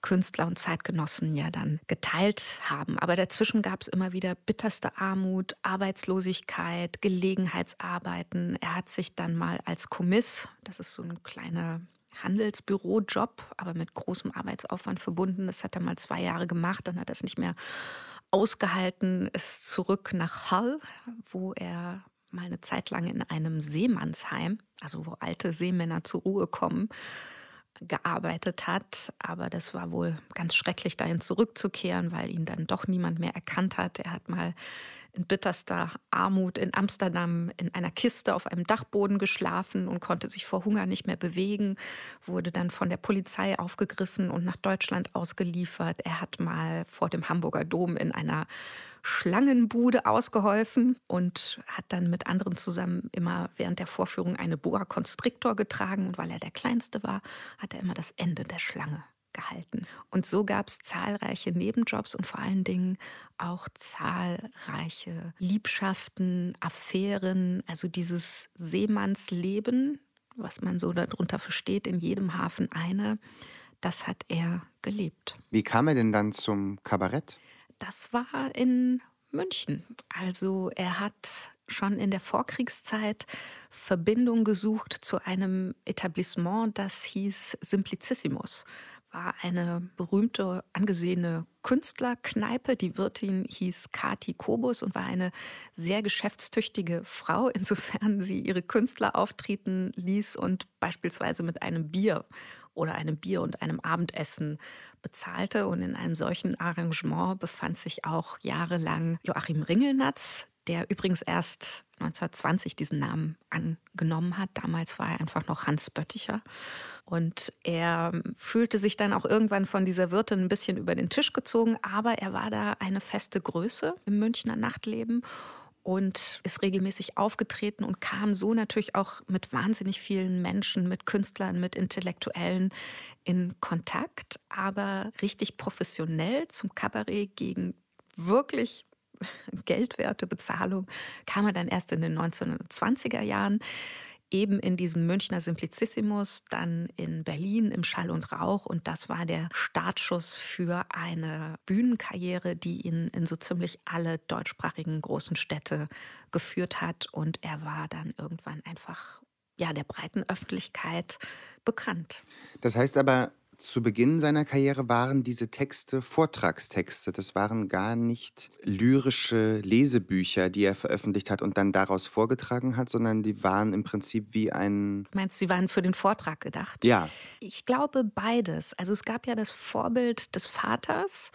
Künstler und Zeitgenossen ja dann geteilt haben. Aber dazwischen gab es immer wieder bitterste Armut, Arbeitslosigkeit, Gelegenheitsarbeiten. Er hat sich dann mal als Kommiss, das ist so ein kleiner Handelsbürojob, aber mit großem Arbeitsaufwand verbunden. Das hat er mal zwei Jahre gemacht, dann hat er es nicht mehr ausgehalten, ist zurück nach Hull, wo er mal eine Zeit lang in einem Seemannsheim, also wo alte Seemänner zur Ruhe kommen, gearbeitet hat. Aber das war wohl ganz schrecklich, dahin zurückzukehren, weil ihn dann doch niemand mehr erkannt hat. Er hat mal in bitterster Armut in Amsterdam in einer Kiste auf einem Dachboden geschlafen und konnte sich vor Hunger nicht mehr bewegen, wurde dann von der Polizei aufgegriffen und nach Deutschland ausgeliefert. Er hat mal vor dem Hamburger Dom in einer Schlangenbude ausgeholfen und hat dann mit anderen zusammen immer während der Vorführung eine Boa Constrictor getragen. Und weil er der Kleinste war, hat er immer das Ende der Schlange gehalten. Und so gab es zahlreiche Nebenjobs und vor allen Dingen auch zahlreiche Liebschaften, Affären, also dieses Seemannsleben, was man so darunter versteht, in jedem Hafen eine, das hat er gelebt. Wie kam er denn dann zum Kabarett? Das war in München. Also er hat schon in der Vorkriegszeit Verbindung gesucht zu einem Etablissement, das hieß Simplicissimus. War eine berühmte, angesehene Künstlerkneipe. Die Wirtin hieß Kati Kobus und war eine sehr geschäftstüchtige Frau, insofern sie ihre Künstler auftreten ließ und beispielsweise mit einem Bier oder einem Bier und einem Abendessen bezahlte. Und in einem solchen Arrangement befand sich auch jahrelang Joachim Ringelnatz, der übrigens erst 1920 diesen Namen angenommen hat. Damals war er einfach noch Hans Bötticher. Und er fühlte sich dann auch irgendwann von dieser Wirtin ein bisschen über den Tisch gezogen, aber er war da eine feste Größe im Münchner Nachtleben und ist regelmäßig aufgetreten und kam so natürlich auch mit wahnsinnig vielen Menschen, mit Künstlern, mit Intellektuellen in Kontakt, aber richtig professionell zum Kabarett gegen wirklich geldwerte Bezahlung kam er dann erst in den 1920er Jahren eben in diesem Münchner Simplicissimus, dann in Berlin im Schall und Rauch. Und das war der Startschuss für eine Bühnenkarriere, die ihn in so ziemlich alle deutschsprachigen großen Städte geführt hat. Und er war dann irgendwann einfach ja, der breiten Öffentlichkeit bekannt. Das heißt aber, zu Beginn seiner Karriere waren diese Texte Vortragstexte. Das waren gar nicht lyrische Lesebücher, die er veröffentlicht hat und dann daraus vorgetragen hat, sondern die waren im Prinzip wie ein. Du meinst, sie waren für den Vortrag gedacht? Ja. Ich glaube beides. Also es gab ja das Vorbild des Vaters,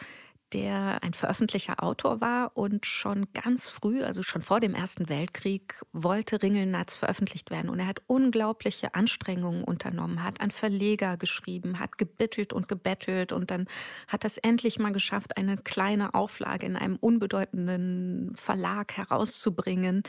der ein veröffentlichter Autor war und schon ganz früh, also schon vor dem Ersten Weltkrieg, wollte Ringelnatz veröffentlicht werden. Und er hat unglaubliche Anstrengungen unternommen, hat an Verleger geschrieben, hat gebittelt und gebettelt und dann hat es endlich mal geschafft, eine kleine Auflage in einem unbedeutenden Verlag herauszubringen.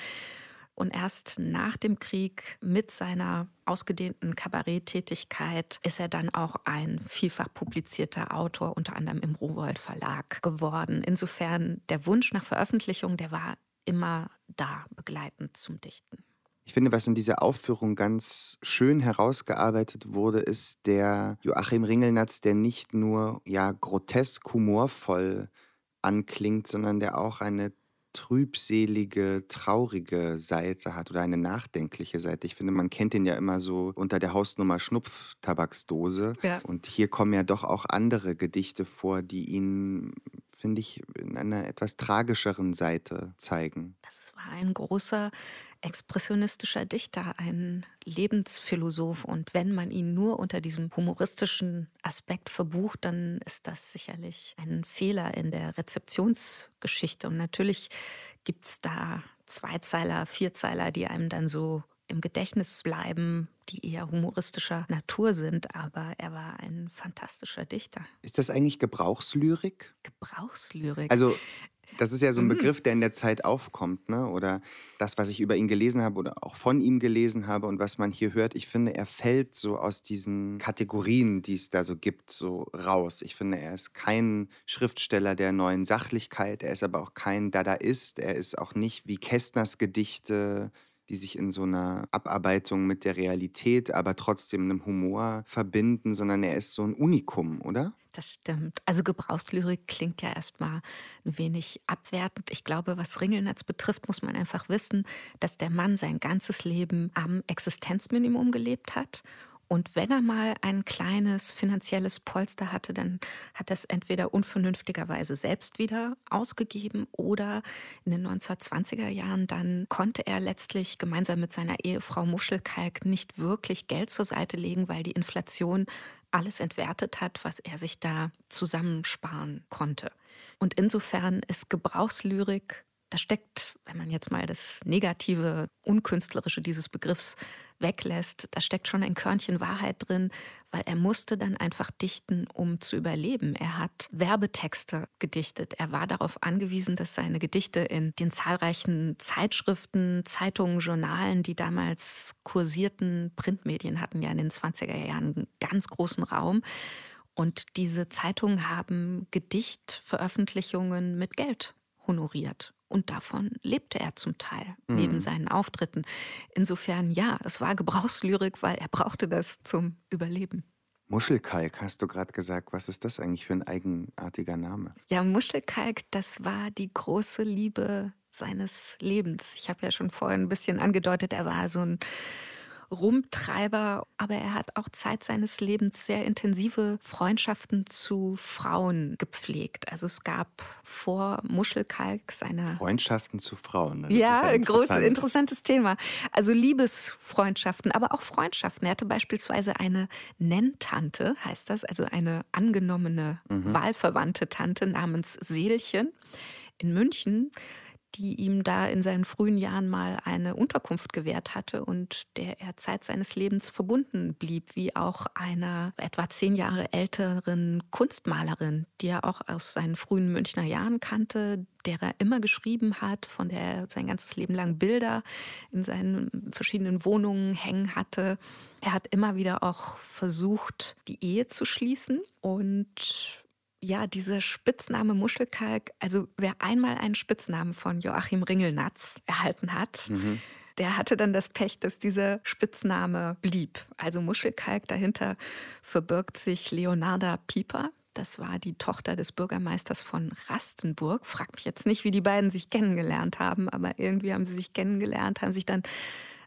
Und erst nach dem Krieg mit seiner ausgedehnten Kabaretttätigkeit ist er dann auch ein vielfach publizierter Autor, unter anderem im Rowold Verlag geworden. Insofern der Wunsch nach Veröffentlichung, der war immer da, begleitend zum Dichten. Ich finde, was in dieser Aufführung ganz schön herausgearbeitet wurde, ist der Joachim Ringelnatz, der nicht nur ja grotesk humorvoll anklingt, sondern der auch eine trübselige, traurige Seite hat oder eine nachdenkliche Seite. Ich finde, man kennt ihn ja immer so unter der Hausnummer Schnupftabaksdose. Ja. Und hier kommen ja doch auch andere Gedichte vor, die ihn, finde ich, in einer etwas tragischeren Seite zeigen. Das war ein großer expressionistischer Dichter, ein Lebensphilosoph. Und wenn man ihn nur unter diesem humoristischen Aspekt verbucht, dann ist das sicherlich ein Fehler in der Rezeptionsgeschichte. Und natürlich gibt es da Zweizeiler, Vierzeiler, die einem dann so im Gedächtnis bleiben, die eher humoristischer Natur sind, aber er war ein fantastischer Dichter. Ist das eigentlich Gebrauchslyrik? Gebrauchslyrik. Also das ist ja so ein mhm. Begriff, der in der Zeit aufkommt, ne? Oder das, was ich über ihn gelesen habe oder auch von ihm gelesen habe und was man hier hört. Ich finde, er fällt so aus diesen Kategorien, die es da so gibt, so raus. Ich finde, er ist kein Schriftsteller der neuen Sachlichkeit. Er ist aber auch kein Dadaist. Er ist auch nicht wie Kästners Gedichte die sich in so einer Abarbeitung mit der Realität, aber trotzdem einem Humor verbinden, sondern er ist so ein Unikum, oder? Das stimmt. Also Gebrauchslyrik klingt ja erstmal ein wenig abwertend. Ich glaube, was Ringelnatz betrifft, muss man einfach wissen, dass der Mann sein ganzes Leben am Existenzminimum gelebt hat und wenn er mal ein kleines finanzielles Polster hatte, dann hat er es entweder unvernünftigerweise selbst wieder ausgegeben oder in den 1920er Jahren dann konnte er letztlich gemeinsam mit seiner Ehefrau Muschelkalk nicht wirklich Geld zur Seite legen, weil die Inflation alles entwertet hat, was er sich da zusammensparen konnte. Und insofern ist Gebrauchslyrik, da steckt, wenn man jetzt mal das negative, unkünstlerische dieses Begriffs weglässt, da steckt schon ein Körnchen Wahrheit drin, weil er musste dann einfach dichten, um zu überleben. Er hat Werbetexte gedichtet. Er war darauf angewiesen, dass seine Gedichte in den zahlreichen Zeitschriften, Zeitungen, Journalen, die damals kursierten, Printmedien hatten ja in den 20er Jahren einen ganz großen Raum. Und diese Zeitungen haben Gedichtveröffentlichungen mit Geld honoriert. Und davon lebte er zum Teil mhm. neben seinen Auftritten. Insofern ja, es war Gebrauchslyrik, weil er brauchte das zum Überleben. Muschelkalk hast du gerade gesagt. Was ist das eigentlich für ein eigenartiger Name? Ja, Muschelkalk, das war die große Liebe seines Lebens. Ich habe ja schon vorhin ein bisschen angedeutet, er war so ein Rumtreiber, aber er hat auch Zeit seines Lebens sehr intensive Freundschaften zu Frauen gepflegt. Also es gab vor Muschelkalk seine Freundschaften zu Frauen. Das ja, ein großes interessantes Thema. Also Liebesfreundschaften, aber auch Freundschaften. Er hatte beispielsweise eine Nenntante, heißt das, also eine angenommene mhm. wahlverwandte Tante namens Seelchen in München die ihm da in seinen frühen Jahren mal eine Unterkunft gewährt hatte und der er Zeit seines Lebens verbunden blieb, wie auch einer etwa zehn Jahre älteren Kunstmalerin, die er auch aus seinen frühen Münchner Jahren kannte, der er immer geschrieben hat, von der er sein ganzes Leben lang Bilder in seinen verschiedenen Wohnungen hängen hatte. Er hat immer wieder auch versucht, die Ehe zu schließen und ja, dieser Spitzname Muschelkalk, also wer einmal einen Spitznamen von Joachim Ringelnatz erhalten hat, mhm. der hatte dann das Pech, dass dieser Spitzname blieb. Also Muschelkalk, dahinter verbirgt sich Leonarda Pieper. Das war die Tochter des Bürgermeisters von Rastenburg. Frag mich jetzt nicht, wie die beiden sich kennengelernt haben, aber irgendwie haben sie sich kennengelernt, haben sich dann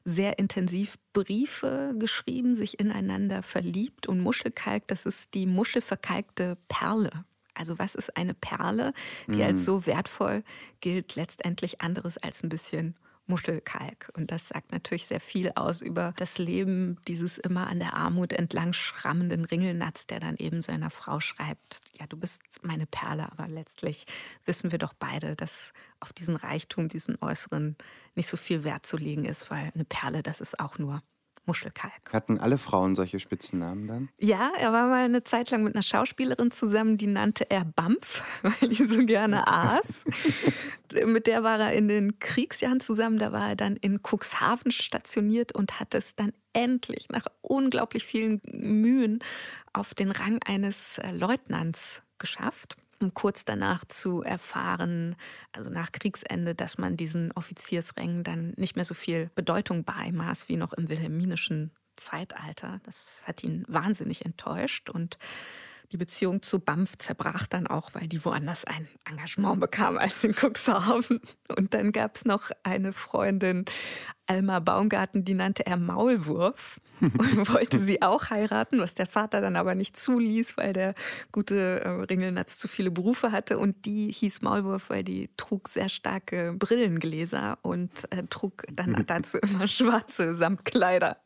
sehr intensiv Briefe geschrieben, sich ineinander verliebt. Und Muschelkalk, das ist die muschelverkalkte Perle. Also was ist eine Perle, die mhm. als so wertvoll gilt, letztendlich anderes als ein bisschen Muschelkalk. Und das sagt natürlich sehr viel aus über das Leben dieses immer an der Armut entlang schrammenden Ringelnatz, der dann eben seiner Frau schreibt, ja, du bist meine Perle, aber letztlich wissen wir doch beide, dass auf diesen Reichtum, diesen äußeren nicht so viel Wert zu legen ist, weil eine Perle, das ist auch nur Muschelkalk. Hatten alle Frauen solche Spitzennamen dann? Ja, er war mal eine Zeit lang mit einer Schauspielerin zusammen, die nannte er Bampf, weil die so gerne aß. mit der war er in den Kriegsjahren zusammen. Da war er dann in Cuxhaven stationiert und hat es dann endlich nach unglaublich vielen Mühen auf den Rang eines äh, Leutnants geschafft um kurz danach zu erfahren, also nach Kriegsende, dass man diesen Offiziersrängen dann nicht mehr so viel Bedeutung beimaß wie noch im wilhelminischen Zeitalter. Das hat ihn wahnsinnig enttäuscht und die Beziehung zu BAMF zerbrach dann auch, weil die woanders ein Engagement bekam als in Cuxhaven. Und dann gab es noch eine Freundin, Alma Baumgarten, die nannte er Maulwurf und wollte sie auch heiraten, was der Vater dann aber nicht zuließ, weil der gute äh, Ringelnatz zu viele Berufe hatte. Und die hieß Maulwurf, weil die trug sehr starke Brillengläser und äh, trug dann dazu immer schwarze Samtkleider.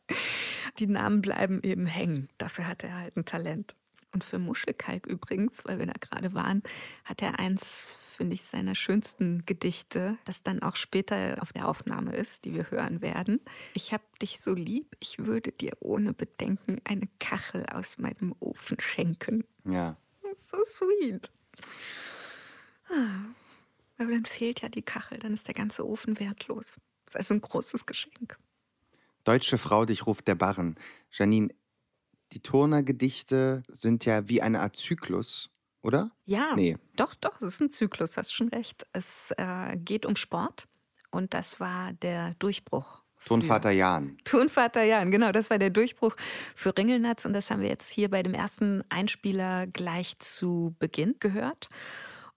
Die Namen bleiben eben hängen. Dafür hatte er halt ein Talent. Und für Muschelkalk übrigens, weil wir da gerade waren, hat er eins, finde ich, seiner schönsten Gedichte, das dann auch später auf der Aufnahme ist, die wir hören werden. Ich hab dich so lieb, ich würde dir ohne Bedenken eine Kachel aus meinem Ofen schenken. Ja. So sweet. Ah, aber dann fehlt ja die Kachel, dann ist der ganze Ofen wertlos. Das ist also ein großes Geschenk. Deutsche Frau, dich ruft der Barren. Janine, die Turnergedichte sind ja wie eine Art Zyklus, oder? Ja, Nee. doch, doch, es ist ein Zyklus, hast schon recht. Es äh, geht um Sport und das war der Durchbruch. Tonvater Jan. Turnvater Jan, genau, das war der Durchbruch für Ringelnatz und das haben wir jetzt hier bei dem ersten Einspieler gleich zu Beginn gehört.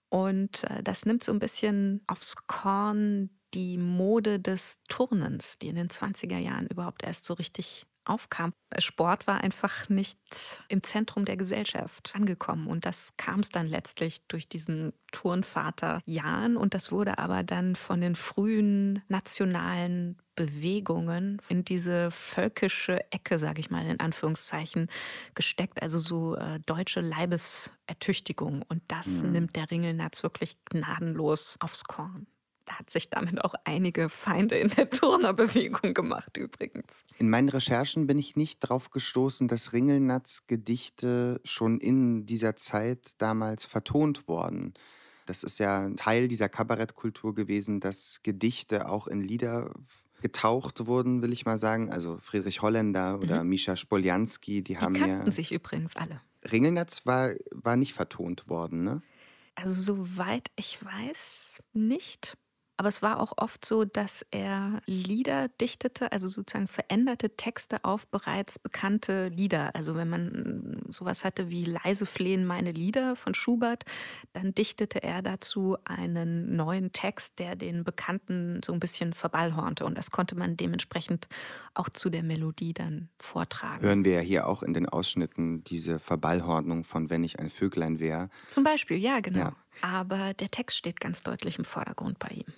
Und äh, das nimmt so ein bisschen aufs Korn die Mode des Turnens, die in den 20er Jahren überhaupt erst so richtig aufkam. Sport war einfach nicht im Zentrum der Gesellschaft angekommen und das kam es dann letztlich durch diesen Turnvater Jan und das wurde aber dann von den frühen nationalen Bewegungen in diese völkische Ecke, sage ich mal in Anführungszeichen, gesteckt, also so äh, deutsche Leibesertüchtigung und das Mhm. nimmt der Ringelnatz wirklich gnadenlos aufs Korn. Da hat sich damit auch einige Feinde in der Turnerbewegung gemacht übrigens. In meinen Recherchen bin ich nicht darauf gestoßen, dass Ringelnatz Gedichte schon in dieser Zeit damals vertont wurden. Das ist ja Teil dieser Kabarettkultur gewesen, dass Gedichte auch in Lieder getaucht wurden, will ich mal sagen. Also Friedrich Holländer oder Mischa Spoljanski, die, Die haben kannten ja. sich übrigens alle. Ringelnatz war, war nicht vertont worden, ne? Also soweit ich weiß, nicht. Aber es war auch oft so, dass er Lieder dichtete, also sozusagen veränderte Texte auf bereits bekannte Lieder. Also wenn man sowas hatte wie Leise flehen meine Lieder von Schubert, dann dichtete er dazu einen neuen Text, der den Bekannten so ein bisschen verballhornte. Und das konnte man dementsprechend auch zu der Melodie dann vortragen. Hören wir ja hier auch in den Ausschnitten diese Verballhornung von Wenn ich ein Vöglein wäre. Zum Beispiel, ja, genau. Ja. Aber der Text steht ganz deutlich im Vordergrund bei ihm.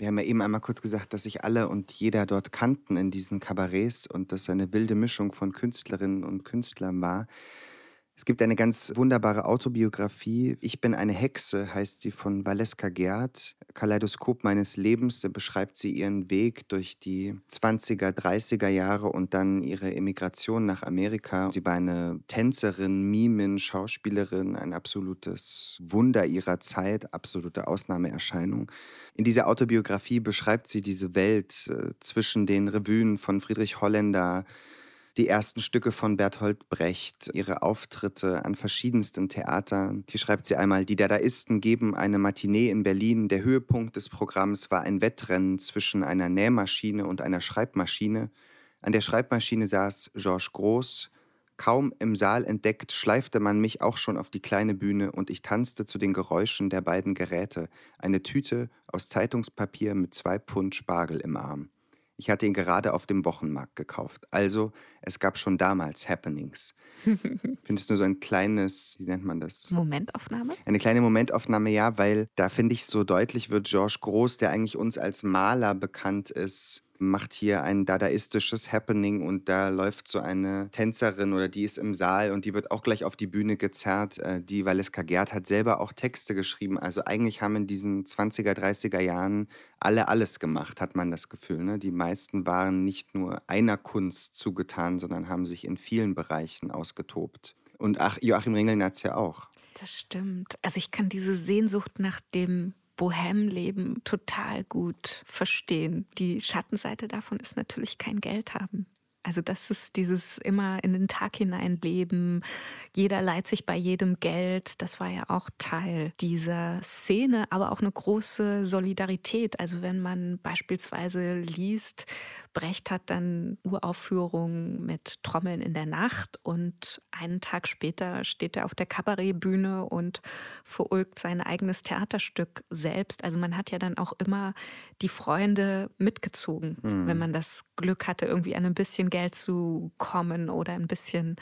Wir haben ja eben einmal kurz gesagt, dass sich alle und jeder dort kannten in diesen Kabarets und dass eine wilde Mischung von Künstlerinnen und Künstlern war. Es gibt eine ganz wunderbare Autobiografie. Ich bin eine Hexe, heißt sie von Valeska Gerd. Kaleidoskop meines Lebens. Da beschreibt sie ihren Weg durch die 20er, 30er Jahre und dann ihre Emigration nach Amerika. Sie war eine Tänzerin, Mimin, Schauspielerin, ein absolutes Wunder ihrer Zeit, absolute Ausnahmeerscheinung. In dieser Autobiografie beschreibt sie diese Welt äh, zwischen den Revuen von Friedrich Holländer, die ersten Stücke von Bertolt Brecht, ihre Auftritte an verschiedensten Theatern. Hier schreibt sie einmal, die Dadaisten geben eine Matinee in Berlin. Der Höhepunkt des Programms war ein Wettrennen zwischen einer Nähmaschine und einer Schreibmaschine. An der Schreibmaschine saß Georges Groß. Kaum im Saal entdeckt, schleifte man mich auch schon auf die kleine Bühne und ich tanzte zu den Geräuschen der beiden Geräte. Eine Tüte aus Zeitungspapier mit zwei Pfund Spargel im Arm. Ich hatte ihn gerade auf dem Wochenmarkt gekauft. Also, es gab schon damals Happenings. Findest du so ein kleines, wie nennt man das? Momentaufnahme? Eine kleine Momentaufnahme, ja, weil da finde ich so deutlich wird George Groß, der eigentlich uns als Maler bekannt ist, macht hier ein dadaistisches Happening und da läuft so eine Tänzerin oder die ist im Saal und die wird auch gleich auf die Bühne gezerrt. Äh, die Valeska Gerd hat selber auch Texte geschrieben. Also eigentlich haben in diesen 20er, 30er Jahren alle alles gemacht, hat man das Gefühl. Ne? Die meisten waren nicht nur einer Kunst zugetan, sondern haben sich in vielen Bereichen ausgetobt. Und ach, Joachim Ringelnatz ja auch. Das stimmt. Also ich kann diese Sehnsucht nach dem Bohem-Leben total gut verstehen. Die Schattenseite davon ist natürlich kein Geld haben. Also das ist dieses immer in den Tag hineinleben, jeder leiht sich bei jedem Geld, das war ja auch Teil dieser Szene, aber auch eine große Solidarität. Also wenn man beispielsweise liest, Brecht hat dann Uraufführungen mit Trommeln in der Nacht und einen Tag später steht er auf der Kabarettbühne und verulgt sein eigenes Theaterstück selbst. Also man hat ja dann auch immer die Freunde mitgezogen, mhm. wenn man das Glück hatte, irgendwie an ein bisschen Geld zu kommen oder ein bisschen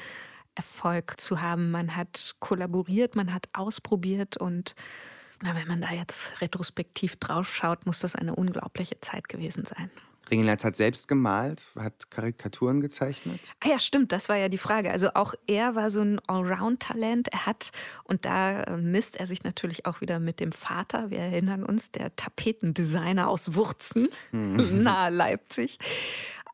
Erfolg zu haben. Man hat kollaboriert, man hat ausprobiert und na, wenn man da jetzt retrospektiv drauf schaut, muss das eine unglaubliche Zeit gewesen sein. Ringelnatz hat selbst gemalt, hat Karikaturen gezeichnet. Ah ja, stimmt, das war ja die Frage. Also auch er war so ein Allround-Talent. Er hat, und da äh, misst er sich natürlich auch wieder mit dem Vater, wir erinnern uns, der Tapetendesigner aus Wurzen, hm. nahe Leipzig.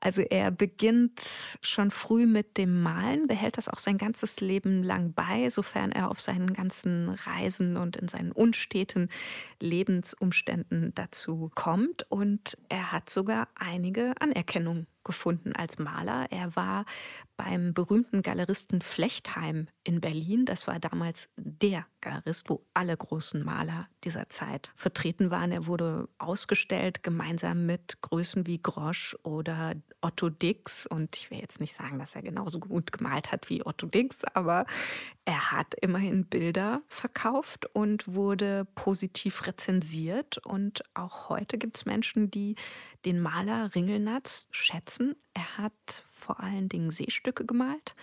Also er beginnt schon früh mit dem Malen, behält das auch sein ganzes Leben lang bei, sofern er auf seinen ganzen Reisen und in seinen unsteten Lebensumständen dazu kommt. Und er hat sogar einige Anerkennung gefunden als Maler. Er war beim berühmten Galeristen Flechtheim in Berlin. Das war damals der Galerist, wo alle großen Maler dieser Zeit vertreten waren. Er wurde ausgestellt gemeinsam mit Größen wie Grosch oder Otto Dix. Und ich will jetzt nicht sagen, dass er genauso gut gemalt hat wie Otto Dix, aber er hat immerhin Bilder verkauft und wurde positiv rezensiert. Und auch heute gibt es Menschen, die den Maler Ringelnatz schätzen. Er hat vor allen Dingen Seestücke gemalt,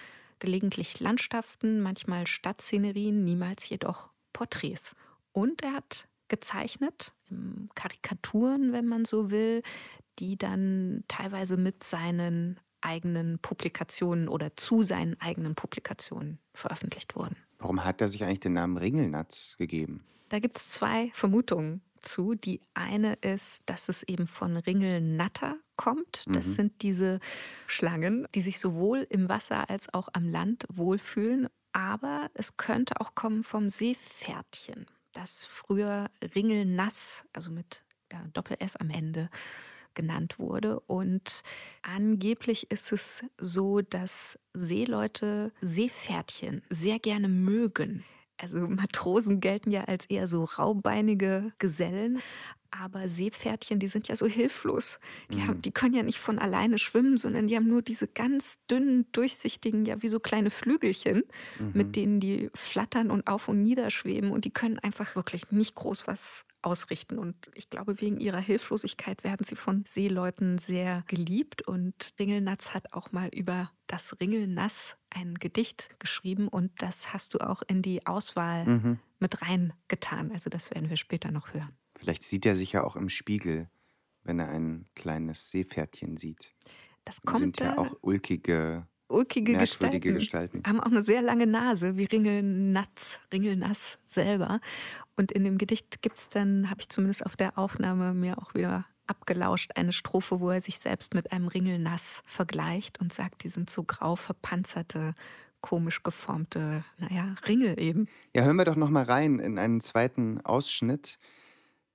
gelegentlich Landschaften, manchmal Stadtszenerien, niemals jedoch Porträts. Und er hat gezeichnet, Karikaturen, wenn man so will, die dann teilweise mit seinen eigenen Publikationen oder zu seinen eigenen Publikationen veröffentlicht wurden. Warum hat er sich eigentlich den Namen Ringelnatz gegeben? Da gibt es zwei Vermutungen zu. Die eine ist, dass es eben von Ringelnatter kommt. Das mhm. sind diese Schlangen, die sich sowohl im Wasser als auch am Land wohlfühlen. Aber es könnte auch kommen vom Seepferdchen, das früher Ringelnass, also mit ja, Doppel-S am Ende, genannt wurde. Und angeblich ist es so, dass Seeleute Seepferdchen sehr gerne mögen. Also Matrosen gelten ja als eher so raubeinige Gesellen, aber Seepferdchen, die sind ja so hilflos. Die, mhm. haben, die können ja nicht von alleine schwimmen, sondern die haben nur diese ganz dünnen, durchsichtigen, ja wie so kleine Flügelchen, mhm. mit denen die flattern und auf und nieder schweben. Und die können einfach wirklich nicht groß was ausrichten. Und ich glaube, wegen ihrer Hilflosigkeit werden sie von Seeleuten sehr geliebt. Und Ringelnatz hat auch mal über das Ringelnass ein Gedicht geschrieben und das hast du auch in die Auswahl mhm. mit reingetan. Also das werden wir später noch hören. Vielleicht sieht er sich ja auch im Spiegel, wenn er ein kleines Seepferdchen sieht. Das kommt sind ja auch ulkige ulkige Gestalten, Gestalten, haben auch eine sehr lange Nase, wie Ringelnatz, Ringelnass selber. Und in dem Gedicht gibt es dann, habe ich zumindest auf der Aufnahme mir auch wieder abgelauscht, eine Strophe, wo er sich selbst mit einem Ringelnass vergleicht und sagt, die sind so grau verpanzerte, komisch geformte, naja, Ringel eben. Ja, hören wir doch noch mal rein in einen zweiten Ausschnitt.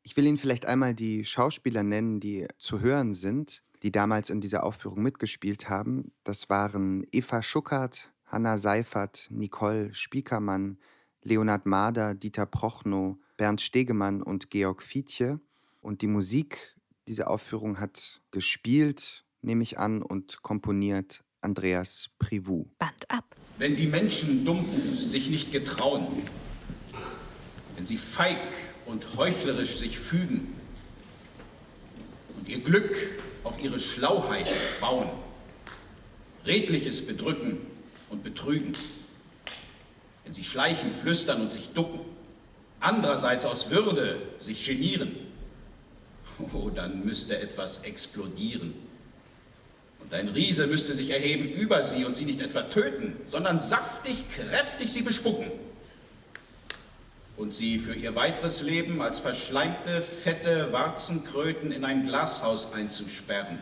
Ich will Ihnen vielleicht einmal die Schauspieler nennen, die zu hören sind, die damals in dieser Aufführung mitgespielt haben. Das waren Eva Schuckert, Hanna Seifert, Nicole Spiekermann, Leonhard Mader, Dieter Prochnow, Bernd Stegemann und Georg Fietje. Und die Musik dieser Aufführung hat gespielt, nehme ich an, und komponiert Andreas Privou. Band ab. Wenn die Menschen dumpf sich nicht getrauen, wenn sie feig und heuchlerisch sich fügen und ihr Glück auf ihre Schlauheit bauen. Redliches bedrücken und betrügen. Wenn sie schleichen, flüstern und sich ducken. Andererseits aus Würde sich genieren. Oh, dann müsste etwas explodieren. Und ein Riese müsste sich erheben über sie und sie nicht etwa töten, sondern saftig, kräftig sie bespucken. Und sie für ihr weiteres Leben als verschleimte, fette Warzenkröten in ein Glashaus einzusperren.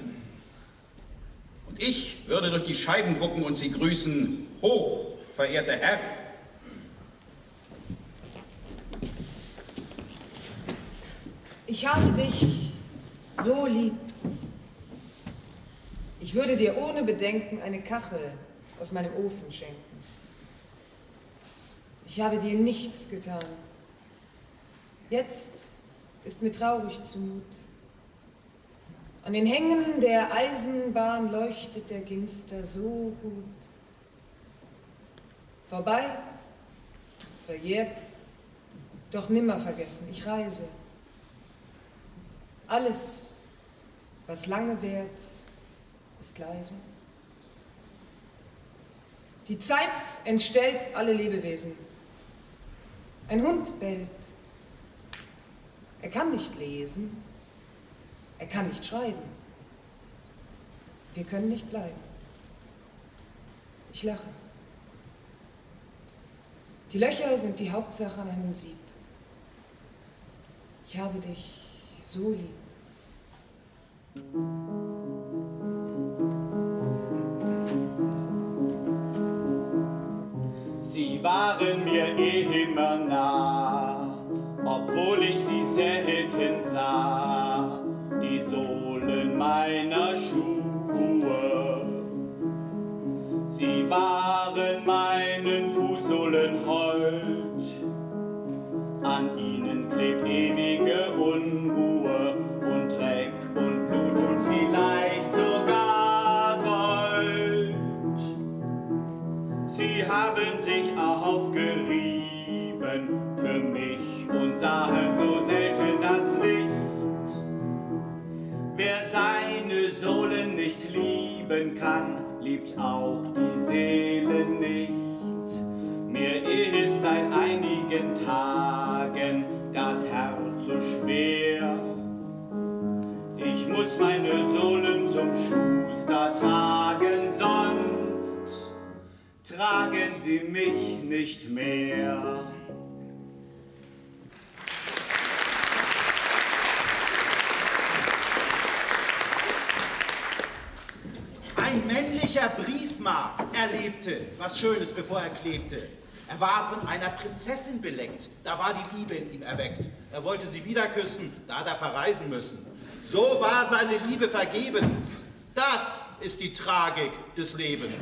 Und ich würde durch die Scheiben gucken und sie grüßen, hoch, verehrter Herr. Ich habe dich so lieb. Ich würde dir ohne Bedenken eine Kachel aus meinem Ofen schenken. Ich habe dir nichts getan. Jetzt ist mir traurig zumut. An den Hängen der Eisenbahn leuchtet der Ginster so gut. Vorbei, verjährt, doch nimmer vergessen, ich reise. Alles, was lange währt, ist leise. Die Zeit entstellt alle Lebewesen. Ein Hund bellt. Er kann nicht lesen. Er kann nicht schreiben. Wir können nicht bleiben. Ich lache. Die Löcher sind die Hauptsache an einem Sieb. Ich habe dich so lieb. Obwohl ich sie selten sah, die Sohlen lieben kann, liebt auch die Seele nicht. Mir ist seit einigen Tagen das Herz so schwer. Ich muss meine Sohlen zum Schuster tragen, sonst tragen sie mich nicht mehr. Erlebte was Schönes, bevor er klebte. Er war von einer Prinzessin beleckt. Da war die Liebe in ihm erweckt. Er wollte sie wieder küssen, da hat er verreisen müssen. So war seine Liebe vergebens. Das ist die Tragik des Lebens.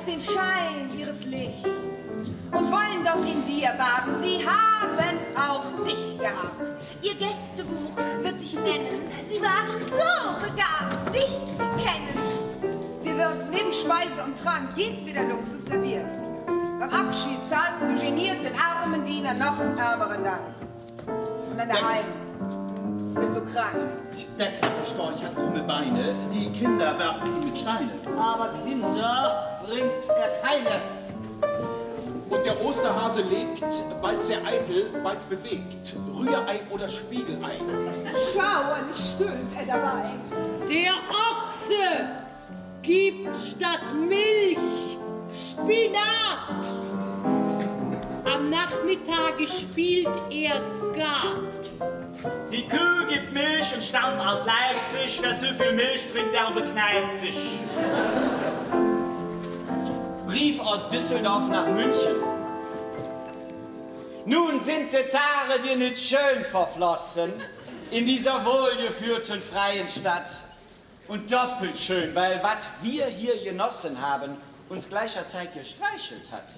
Als den Schein ihres Lichts und wollen doch in dir baden. Sie haben auch dich gehabt. Ihr Gästebuch wird dich nennen. Sie waren so begabt, dich zu kennen. Dir wird neben Speise und Trank jedweder Luxus serviert. Beim Abschied zahlst du geniert den armen Diener noch ärmeren Dank. Und dann daheim bist du krank. Der Klapperstorch hat krumme Beine, die Kinder werfen ihn mit Steinen. Aber Kinder bringt er keine. Und der Osterhase legt, bald sehr eitel, bald bewegt, Rührei oder Spiegelei. Schauerlich stöhnt er dabei. Der Ochse gibt statt Milch Spinat. Am Nachmittage spielt er Skat. Die Kuh gibt Milch und stammt aus Leipzig. Wer zu viel Milch trinkt, der bekneipt sich. Brief aus Düsseldorf nach München. Nun sind die Tage dir nicht schön verflossen in dieser wohlgeführten freien Stadt. Und doppelt schön, weil was wir hier genossen haben, uns gleicher Zeit gestreichelt hat.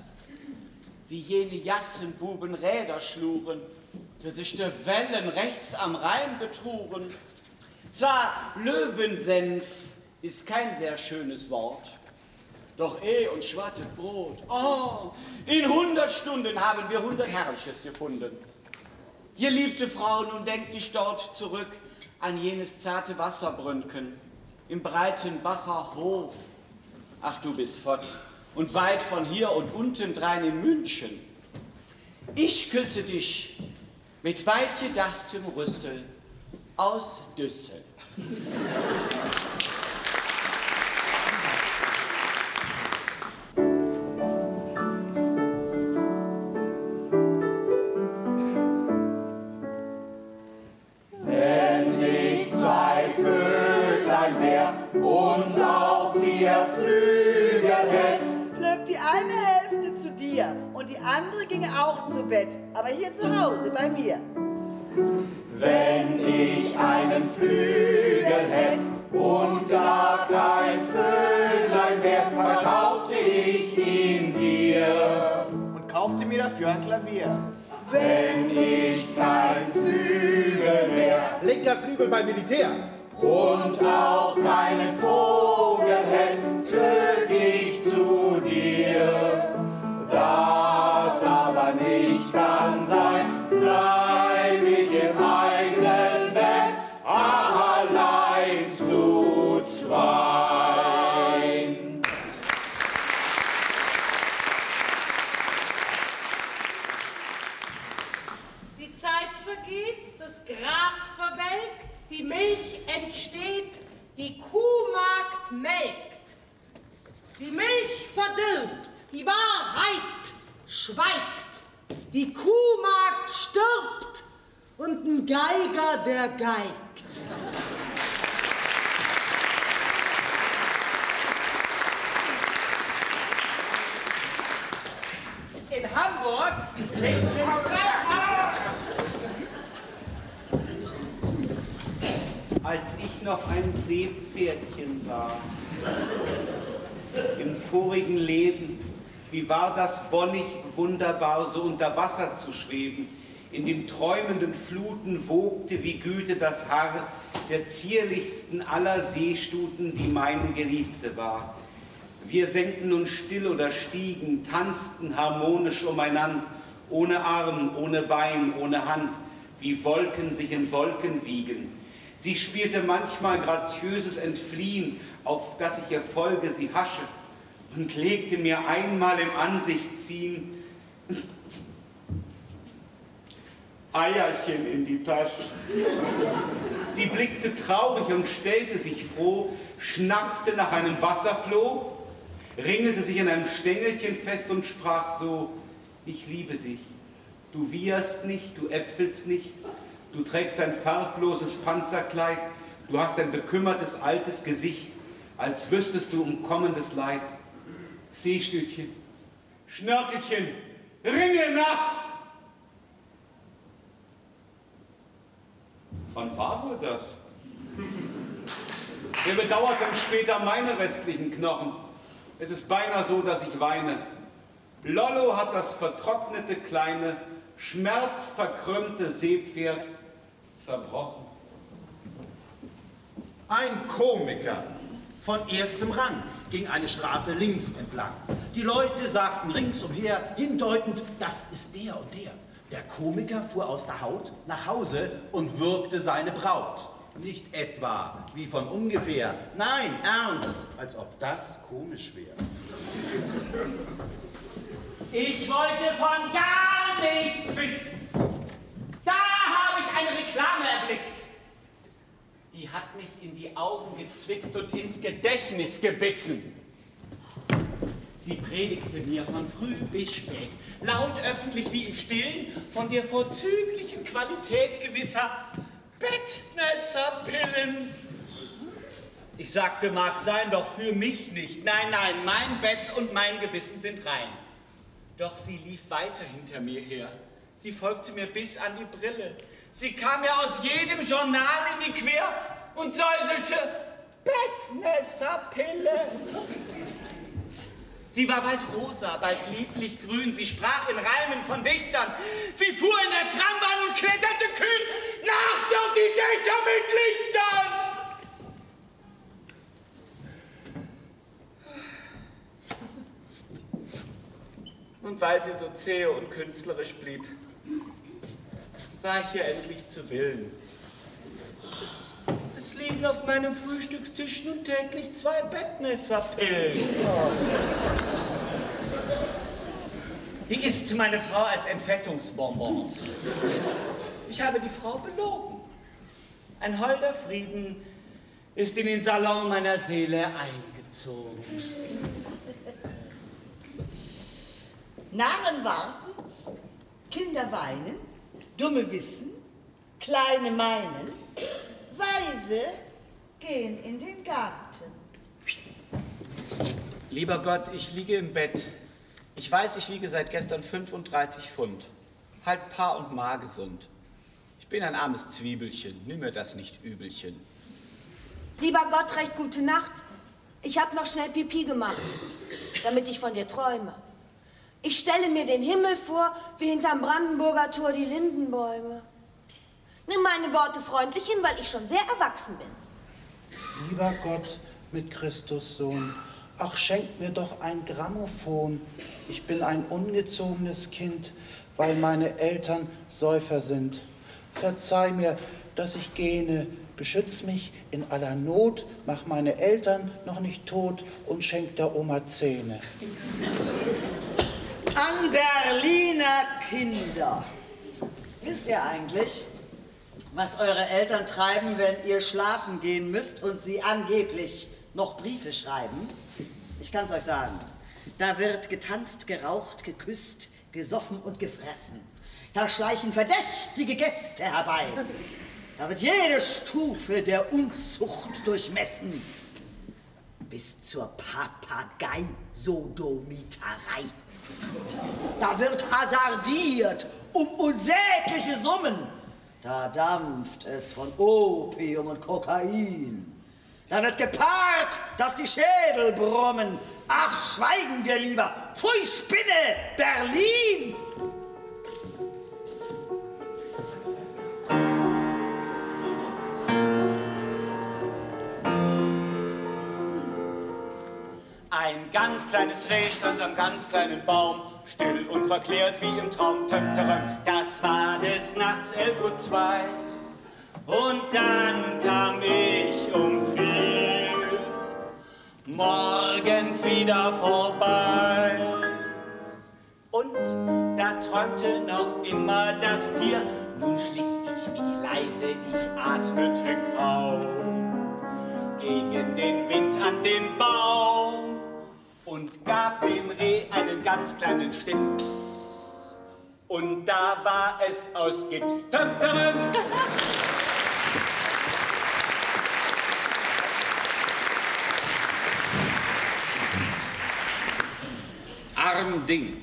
Wie jene Jassenbuben Räder schlugen, für sich die Wellen rechts am Rhein betrugen. Zwar Löwensenf ist kein sehr schönes Wort, doch eh und schwartet Brot. Oh, in hundert Stunden haben wir hundert Herrliches gefunden. Hier liebte Frau, nun denkt dich dort zurück an jenes zarte Wasserbrünken im breiten Bacher Hof. Ach, du bist fort und weit von hier und unten drein in München. Ich küsse dich mit weit gedachtem Rüssel aus Düssel. Und die andere ginge auch zu Bett, aber hier zu Hause bei mir. wenn ich einen Flügel hätt und gar kein Vöglein wär, verkaufte ich ihn dir. Und kaufte mir dafür ein Klavier. Wenn ich kein Flügel wär Linker Flügel beim Militär. und auch keinen Vogel hätt, melkt. Die Milch verdirbt, die Wahrheit schweigt, die Kuhmagd stirbt und ein Geiger, der geigt. In Hamburg lebten als noch ein Seepferdchen war. Im vorigen Leben, wie war das wonnig wunderbar, so unter Wasser zu schweben. In den träumenden Fluten wogte wie Güte das Haar der zierlichsten aller Seestuten, die meine Geliebte war. Wir senkten uns still oder stiegen, tanzten harmonisch umeinander, ohne Arm, ohne Bein, ohne Hand, wie Wolken sich in Wolken wiegen. Sie spielte manchmal graziöses Entfliehen, auf das ich ihr folge, sie hasche, und legte mir einmal im Ansicht ziehen Eierchen in die Tasche. Sie blickte traurig und stellte sich froh, schnappte nach einem Wasserfloh, ringelte sich an einem Stängelchen fest und sprach so, ich liebe dich. Du wieherst nicht, du äpfelst nicht, du trägst ein farbloses Panzerkleid, du hast ein bekümmertes altes Gesicht, als wüsstest du um kommendes Leid. Seestütchen, Schnörkelchen, Ringelnass! Wann war wohl das? Wer bedauert denn später meine restlichen Knochen? Es ist beinahe so, dass ich weine. Lollo hat das vertrocknete, kleine, schmerzverkrümmte Seepferd zerbrochen. Ein Komiker von erstem Rang ging eine Straße links entlang. Die Leute sagten ringsumher, hindeutend, das ist der und der. Der Komiker fuhr aus der Haut nach Hause und würgte seine Braut. Nicht etwa wie von ungefähr, nein, ernst, als ob das komisch wäre. Ich wollte von gar nichts wissen. Eine Reklame erblickt. Die hat mich in die Augen gezwickt und ins Gedächtnis gebissen. Sie predigte mir von früh bis spät, laut öffentlich wie im Stillen, von der vorzüglichen Qualität gewisser Bettmesserpillen. Ich sagte, mag sein, doch für mich nicht. Nein, nein, mein Bett und mein Gewissen sind rein. Doch sie lief weiter hinter mir her. Sie folgte mir bis an die Brille. Sie kam ja aus jedem Journal in die Quer und säuselte Bettmesserpille. Sie war bald rosa, bald lieblich grün. Sie sprach in Reimen von Dichtern. Sie fuhr in der Trambahn und kletterte kühn nachts auf die Dächer mit Lichtern. Und weil sie so zäh und künstlerisch blieb, war ich hier endlich zu Willen. Es liegen auf meinem Frühstückstisch nun täglich zwei Bettnässerpillen. Die isst meine Frau als Entfettungsbonbons. Ich habe die Frau belogen. Ein holder Frieden ist in den Salon meiner Seele eingezogen. Narren warten, Kinder weinen, Dumme wissen, Kleine meinen, Weise gehen in den Garten. Lieber Gott, ich liege im Bett. Ich weiß, ich wiege seit gestern 35 Pfund. Halt Paar und Ma gesund. Ich bin ein armes Zwiebelchen, nimm mir das nicht übelchen. Lieber Gott, recht gute Nacht. Ich hab noch schnell Pipi gemacht, damit ich von dir träume. Ich stelle mir den Himmel vor, wie hinterm Brandenburger Tor die Lindenbäume. Nimm meine Worte freundlich hin, weil ich schon sehr erwachsen bin. Lieber Gott mit Christus Sohn, ach schenk mir doch ein Grammophon. Ich bin ein ungezogenes Kind, weil meine Eltern Säufer sind. Verzeih mir, dass ich gähne, beschütz mich in aller Not, mach meine Eltern noch nicht tot und schenk der Oma Zähne. An Berliner Kinder. Wisst ihr eigentlich, was eure Eltern treiben, wenn ihr schlafen gehen müsst und sie angeblich noch Briefe schreiben? Ich kann's euch sagen. Da wird getanzt, geraucht, geküsst, gesoffen und gefressen. Da schleichen verdächtige Gäste herbei. Da wird jede Stufe der Unzucht durchmessen. Bis zur Papagei-Sodomiterei. Da wird hasardiert um unsägliche Summen. Da dampft es von Opium und Kokain. Da wird gepaart, dass die Schädel brummen. Ach, schweigen wir lieber. Pfui, Spinne, Berlin! Ein ganz kleines Reh stand am ganz kleinen Baum, still und verklärt wie im Traum. Töpterem, das war des Nachts elf Uhr zwei. Und dann kam ich um vier morgens wieder vorbei. Und da träumte noch immer das Tier. Nun schlich ich mich leise, ich atmete kaum gegen den Wind an den Baum und gab dem Reh einen ganz kleinen Stips. Und da war es aus Gips. Tum, tum. Arm Ding.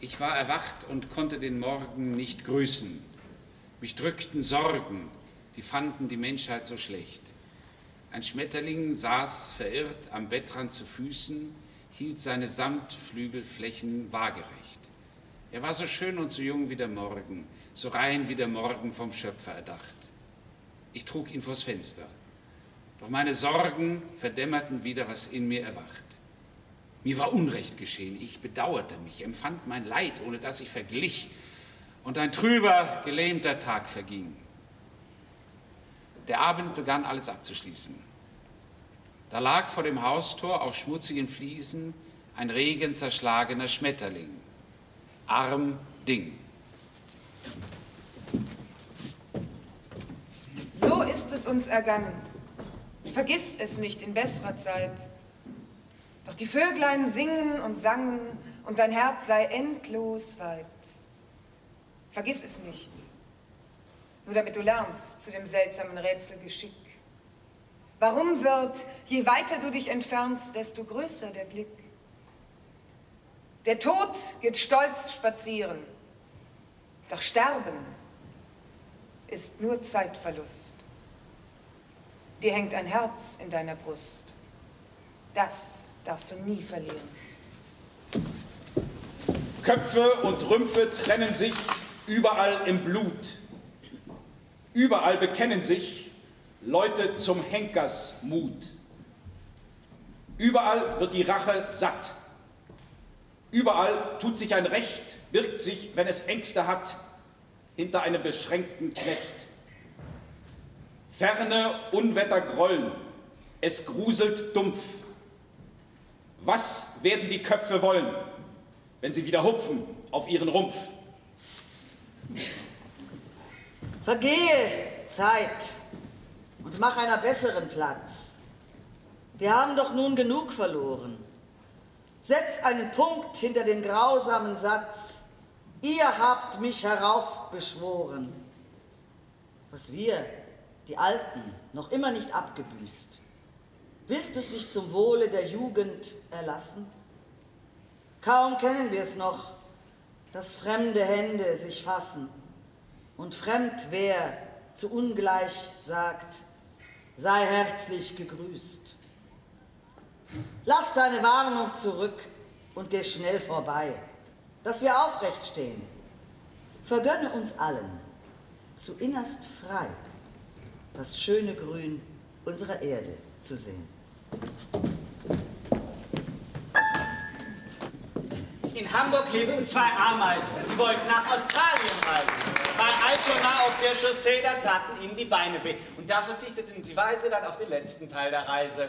Ich war erwacht und konnte den Morgen nicht grüßen. Mich drückten Sorgen, die fanden die Menschheit so schlecht. Ein Schmetterling saß verirrt am Bettrand zu Füßen, hielt seine Samtflügelflächen waagerecht. Er war so schön und so jung wie der Morgen, so rein wie der Morgen vom Schöpfer erdacht. Ich trug ihn vors Fenster. Doch meine Sorgen verdämmerten wieder, was in mir erwacht. Mir war Unrecht geschehen, ich bedauerte mich, empfand mein Leid, ohne dass ich verglich, und ein trüber, gelähmter Tag verging. Der Abend begann alles abzuschließen. Da lag vor dem Haustor auf schmutzigen Fliesen ein regenzerschlagener Schmetterling. Arm Ding. So ist es uns ergangen. Vergiss es nicht in besserer Zeit. Doch die Vöglein singen und sangen und dein Herz sei endlos weit. Vergiss es nicht, nur damit du lernst zu dem seltsamen Rätselgeschick. Warum wird, je weiter du dich entfernst, desto größer der Blick? Der Tod geht stolz spazieren, doch Sterben ist nur Zeitverlust. Dir hängt ein Herz in deiner Brust. Das darfst du nie verlieren. Köpfe und Rümpfe trennen sich überall im Blut. Überall bekennen sich Leute zum Henkersmut. Überall wird die Rache satt. Überall tut sich ein Recht, birgt sich, wenn es Ängste hat, hinter einem beschränkten Knecht. Ferne Unwetter grollen, es gruselt dumpf. Was werden die Köpfe wollen, wenn sie wieder hupfen auf ihren Rumpf? Vergehe, Zeit, und mach einer besseren Platz. Wir haben doch nun genug verloren. Setz einen Punkt hinter den grausamen Satz, ihr habt mich heraufbeschworen. Was wir, die Alten, noch immer nicht abgebüßt. Willst du es nicht zum Wohle der Jugend erlassen? Kaum kennen wir es noch, dass fremde Hände sich fassen und fremd wer zu ungleich sagt, sei herzlich gegrüßt. Lass deine Warnung zurück und geh schnell vorbei, dass wir aufrecht stehen. Vergönne uns allen, zu innerst frei, das schöne Grün unserer Erde zu sehen. In Hamburg leben zwei Ameisen. Die wollten nach Australien reisen. Bei Altona auf der Chaussee, da taten ihnen die Beine weh. Und da verzichteten sie weise dann auf den letzten Teil der Reise.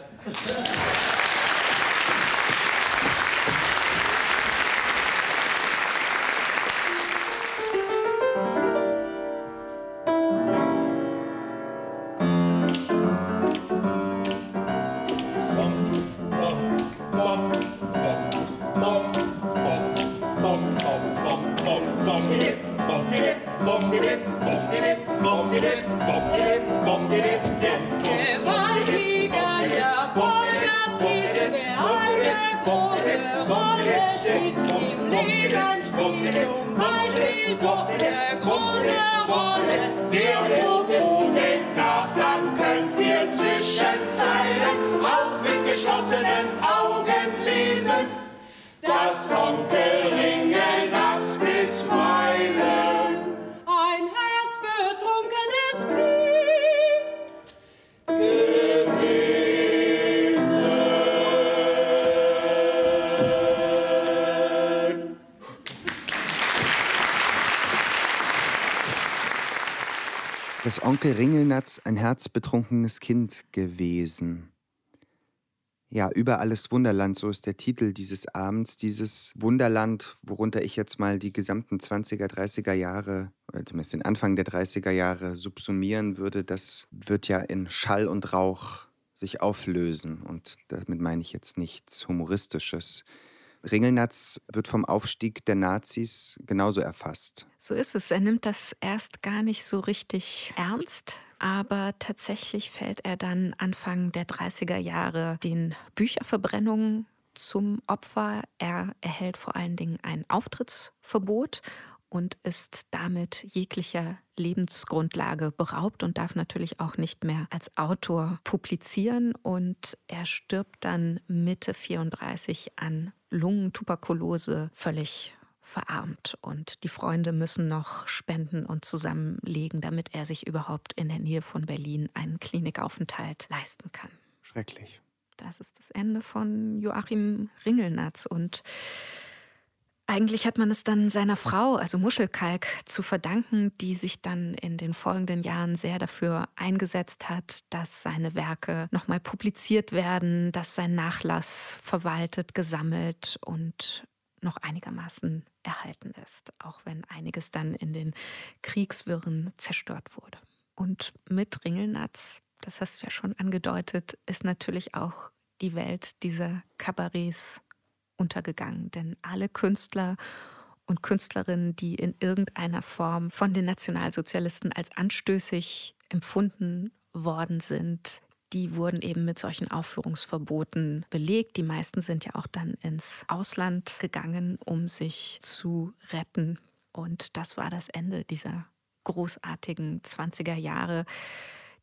Rolle. Der Popo denkt nach, dann könnt ihr zwischen Zeilen auch mit geschlossenen Augen Onkel Ringelnatz ein herzbetrunkenes Kind gewesen. Ja, überall ist Wunderland, so ist der Titel dieses Abends. Dieses Wunderland, worunter ich jetzt mal die gesamten 20er, 30er Jahre, oder zumindest den Anfang der 30er Jahre subsumieren würde, das wird ja in Schall und Rauch sich auflösen. Und damit meine ich jetzt nichts Humoristisches. Ringelnatz wird vom Aufstieg der Nazis genauso erfasst. So ist es. Er nimmt das erst gar nicht so richtig ernst. Aber tatsächlich fällt er dann Anfang der 30er Jahre den Bücherverbrennungen zum Opfer. Er erhält vor allen Dingen ein Auftrittsverbot und ist damit jeglicher Lebensgrundlage beraubt und darf natürlich auch nicht mehr als Autor publizieren. Und er stirbt dann Mitte 34 an Lungentuberkulose völlig verarmt und die Freunde müssen noch spenden und zusammenlegen, damit er sich überhaupt in der Nähe von Berlin einen Klinikaufenthalt leisten kann. Schrecklich. Das ist das Ende von Joachim Ringelnatz und eigentlich hat man es dann seiner Frau, also Muschelkalk, zu verdanken, die sich dann in den folgenden Jahren sehr dafür eingesetzt hat, dass seine Werke nochmal publiziert werden, dass sein Nachlass verwaltet, gesammelt und noch einigermaßen erhalten ist, auch wenn einiges dann in den Kriegswirren zerstört wurde. Und mit Ringelnatz, das hast du ja schon angedeutet, ist natürlich auch die Welt dieser Kabarets untergegangen, denn alle Künstler und Künstlerinnen, die in irgendeiner Form von den Nationalsozialisten als anstößig empfunden worden sind, die wurden eben mit solchen Aufführungsverboten belegt. Die meisten sind ja auch dann ins Ausland gegangen, um sich zu retten. Und das war das Ende dieser großartigen 20er Jahre,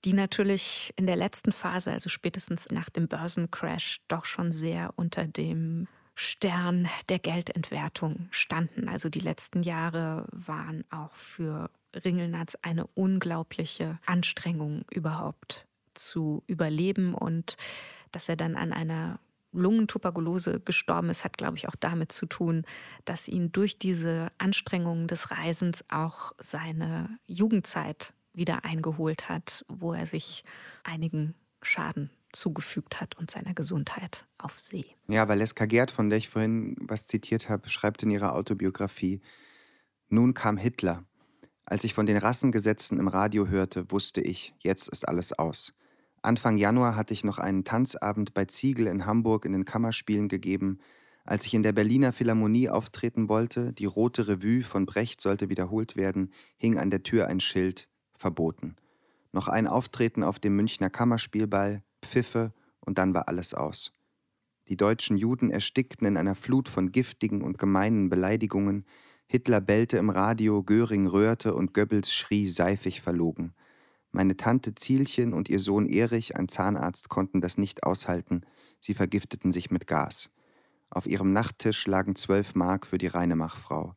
die natürlich in der letzten Phase, also spätestens nach dem Börsencrash, doch schon sehr unter dem Stern der Geldentwertung standen. Also die letzten Jahre waren auch für Ringelnatz eine unglaubliche Anstrengung überhaupt zu überleben und dass er dann an einer Lungentuberkulose gestorben ist, hat, glaube ich, auch damit zu tun, dass ihn durch diese Anstrengungen des Reisens auch seine Jugendzeit wieder eingeholt hat, wo er sich einigen Schaden zugefügt hat und seiner Gesundheit auf See. Ja, Valeska Gerd, von der ich vorhin was zitiert habe, schreibt in ihrer Autobiografie, nun kam Hitler. Als ich von den Rassengesetzen im Radio hörte, wusste ich, jetzt ist alles aus. Anfang Januar hatte ich noch einen Tanzabend bei Ziegel in Hamburg in den Kammerspielen gegeben. Als ich in der Berliner Philharmonie auftreten wollte, die Rote Revue von Brecht sollte wiederholt werden, hing an der Tür ein Schild verboten. Noch ein Auftreten auf dem Münchner Kammerspielball, Pfiffe und dann war alles aus. Die deutschen Juden erstickten in einer Flut von giftigen und gemeinen Beleidigungen. Hitler bellte im Radio, Göring röhrte und Goebbels schrie seifig verlogen. Meine Tante Zielchen und ihr Sohn Erich, ein Zahnarzt, konnten das nicht aushalten. Sie vergifteten sich mit Gas. Auf ihrem Nachttisch lagen zwölf Mark für die Reinemachfrau.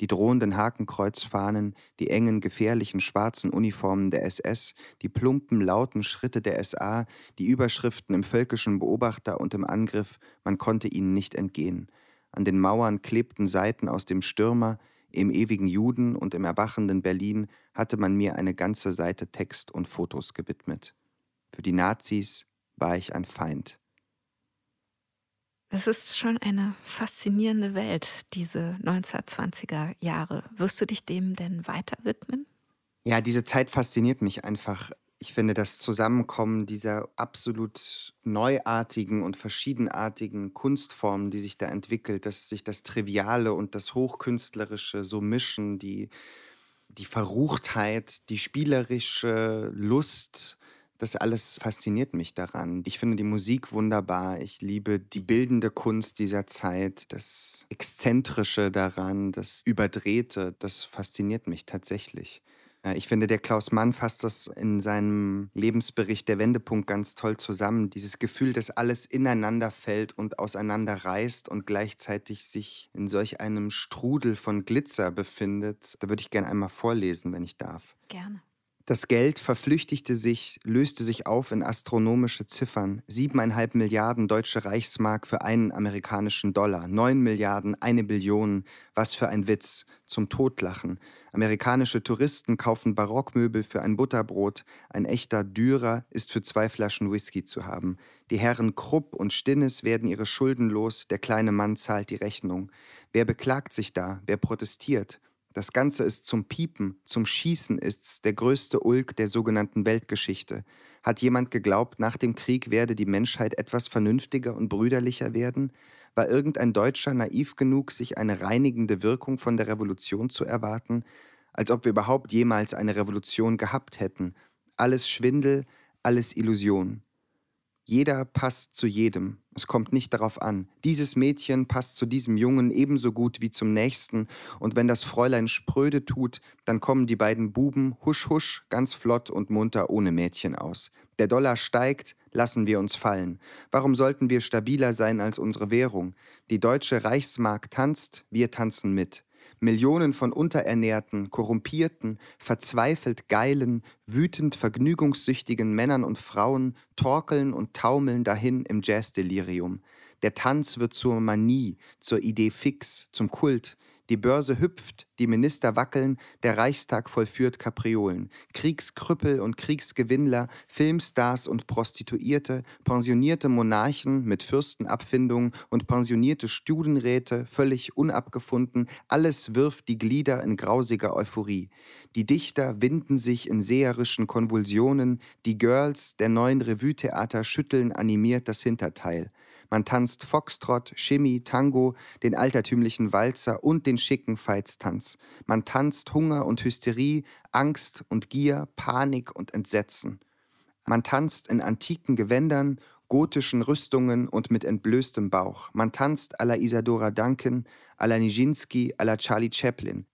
Die drohenden Hakenkreuzfahnen, die engen, gefährlichen schwarzen Uniformen der SS, die plumpen, lauten Schritte der SA, die Überschriften im völkischen Beobachter und im Angriff, man konnte ihnen nicht entgehen. An den Mauern klebten Seiten aus dem Stürmer, im ewigen Juden und im erwachenden Berlin hatte man mir eine ganze Seite Text und Fotos gewidmet. Für die Nazis war ich ein Feind. Es ist schon eine faszinierende Welt, diese 1920er Jahre. Wirst du dich dem denn weiter widmen? Ja, diese Zeit fasziniert mich einfach. Ich finde das Zusammenkommen dieser absolut neuartigen und verschiedenartigen Kunstformen, die sich da entwickelt, dass sich das Triviale und das Hochkünstlerische so mischen, die, die Verruchtheit, die spielerische Lust, das alles fasziniert mich daran. Ich finde die Musik wunderbar. Ich liebe die bildende Kunst dieser Zeit, das Exzentrische daran, das Überdrehte. Das fasziniert mich tatsächlich. Ich finde, der Klaus Mann fasst das in seinem Lebensbericht Der Wendepunkt ganz toll zusammen. Dieses Gefühl, dass alles ineinander fällt und auseinander reißt und gleichzeitig sich in solch einem Strudel von Glitzer befindet. Da würde ich gerne einmal vorlesen, wenn ich darf. Gerne. Das Geld verflüchtigte sich, löste sich auf in astronomische Ziffern. Siebeneinhalb Milliarden deutsche Reichsmark für einen amerikanischen Dollar. Neun Milliarden, eine Billion. Was für ein Witz. Zum Totlachen. Amerikanische Touristen kaufen Barockmöbel für ein Butterbrot. Ein echter Dürer ist für zwei Flaschen Whisky zu haben. Die Herren Krupp und Stinnes werden ihre Schulden los. Der kleine Mann zahlt die Rechnung. Wer beklagt sich da? Wer protestiert? Das Ganze ist zum Piepen, zum Schießen ist's der größte Ulk der sogenannten Weltgeschichte. Hat jemand geglaubt, nach dem Krieg werde die Menschheit etwas vernünftiger und brüderlicher werden? War irgendein Deutscher naiv genug, sich eine reinigende Wirkung von der Revolution zu erwarten? Als ob wir überhaupt jemals eine Revolution gehabt hätten. Alles Schwindel, alles Illusion. Jeder passt zu jedem. Es kommt nicht darauf an. Dieses Mädchen passt zu diesem Jungen ebenso gut wie zum nächsten, und wenn das Fräulein spröde tut, dann kommen die beiden Buben husch husch ganz flott und munter ohne Mädchen aus. Der Dollar steigt, lassen wir uns fallen. Warum sollten wir stabiler sein als unsere Währung? Die deutsche Reichsmark tanzt, wir tanzen mit. Millionen von unterernährten, korrumpierten, verzweifelt geilen, wütend vergnügungssüchtigen Männern und Frauen torkeln und taumeln dahin im Jazzdelirium. Der Tanz wird zur Manie, zur Idee fix, zum Kult, die Börse hüpft, die Minister wackeln, der Reichstag vollführt Kapriolen. Kriegskrüppel und Kriegsgewinnler, Filmstars und Prostituierte, pensionierte Monarchen mit Fürstenabfindungen und pensionierte Studienräte, völlig unabgefunden, alles wirft die Glieder in grausiger Euphorie. Die Dichter winden sich in seherischen Konvulsionen, die Girls der neuen Revue-Theater schütteln animiert das Hinterteil. Man tanzt Foxtrott, Shimmy, Tango, den altertümlichen Walzer und den schicken Veitstanz. Man tanzt Hunger und Hysterie, Angst und Gier, Panik und Entsetzen. Man tanzt in antiken Gewändern, gotischen Rüstungen und mit entblößtem Bauch. Man tanzt à la Isadora Duncan, à la Nijinsky, à la Charlie Chaplin.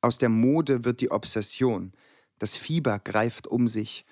Aus der Mode wird die Obsession. Das Fieber greift um sich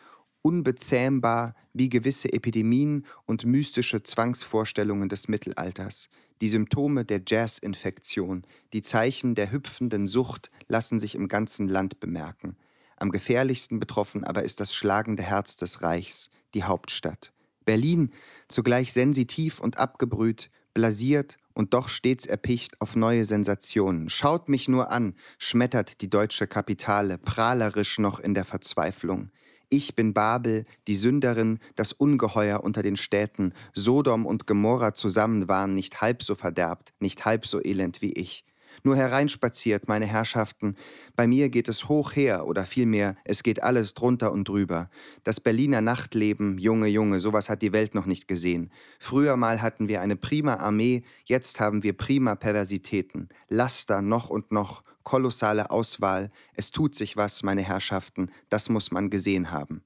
unbezähmbar wie gewisse Epidemien und mystische Zwangsvorstellungen des Mittelalters. Die Symptome der Jazz-Infektion, die Zeichen der hüpfenden Sucht lassen sich im ganzen Land bemerken. Am gefährlichsten betroffen aber ist das schlagende Herz des Reichs, die Hauptstadt. Berlin, zugleich sensitiv und abgebrüht, blasiert und doch stets erpicht auf neue Sensationen. Schaut mich nur an, schmettert die deutsche Kapitale, prahlerisch noch in der Verzweiflung. Ich bin Babel, die Sünderin, das Ungeheuer unter den Städten. Sodom und Gomorra zusammen waren nicht halb so verderbt, nicht halb so elend wie ich. Nur hereinspaziert, meine Herrschaften. Bei mir geht es hoch her, oder vielmehr, es geht alles drunter und drüber. Das Berliner Nachtleben, Junge, Junge, sowas hat die Welt noch nicht gesehen. Früher mal hatten wir eine prima Armee, jetzt haben wir prima Perversitäten. Laster noch und noch, kolossale Auswahl. Es tut sich was, meine Herrschaften, das muss man gesehen haben.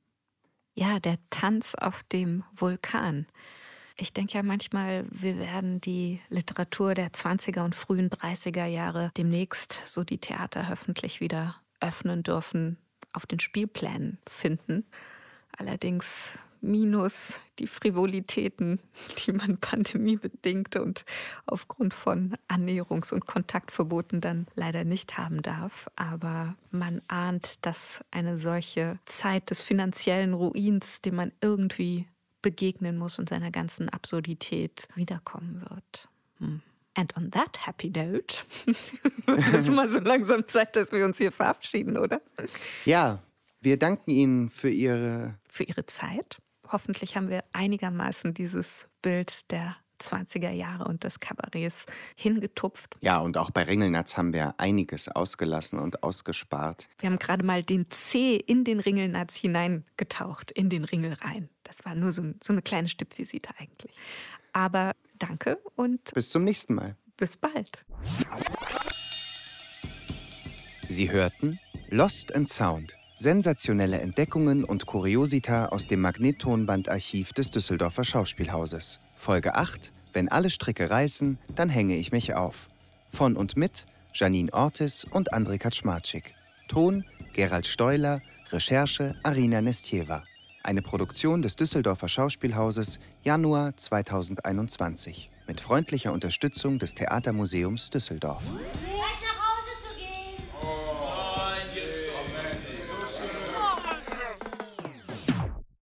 Ja, der Tanz auf dem Vulkan. Ich denke ja manchmal, wir werden die Literatur der 20er und frühen 30er Jahre demnächst, so die Theater hoffentlich wieder öffnen dürfen, auf den Spielplänen finden. Allerdings minus die Frivolitäten, die man pandemiebedingt und aufgrund von Annäherungs- und Kontaktverboten dann leider nicht haben darf. Aber man ahnt, dass eine solche Zeit des finanziellen Ruins, dem man irgendwie begegnen muss und seiner ganzen Absurdität wiederkommen wird. Hm. And on that happy note wird es mal so langsam Zeit, dass wir uns hier verabschieden, oder? Ja, wir danken Ihnen für Ihre... Für Ihre Zeit. Hoffentlich haben wir einigermaßen dieses Bild der 20er Jahre und des Kabarets hingetupft. Ja, und auch bei Ringelnatz haben wir einiges ausgelassen und ausgespart. Wir haben gerade mal den C in den Ringelnatz hineingetaucht, in den Ringel rein. Das war nur so, so eine kleine Stippvisite eigentlich. Aber danke und bis zum nächsten Mal. Bis bald. Sie hörten Lost and Sound. Sensationelle Entdeckungen und Kuriosita aus dem Magnettonbandarchiv des Düsseldorfer Schauspielhauses. Folge 8. Wenn alle Stricke reißen, dann hänge ich mich auf. Von und mit Janine Ortis und André Kaczmarczyk. Ton Gerald Steuler. Recherche Arina Nestjeva. Eine Produktion des Düsseldorfer Schauspielhauses Januar 2021 mit freundlicher Unterstützung des Theatermuseums Düsseldorf.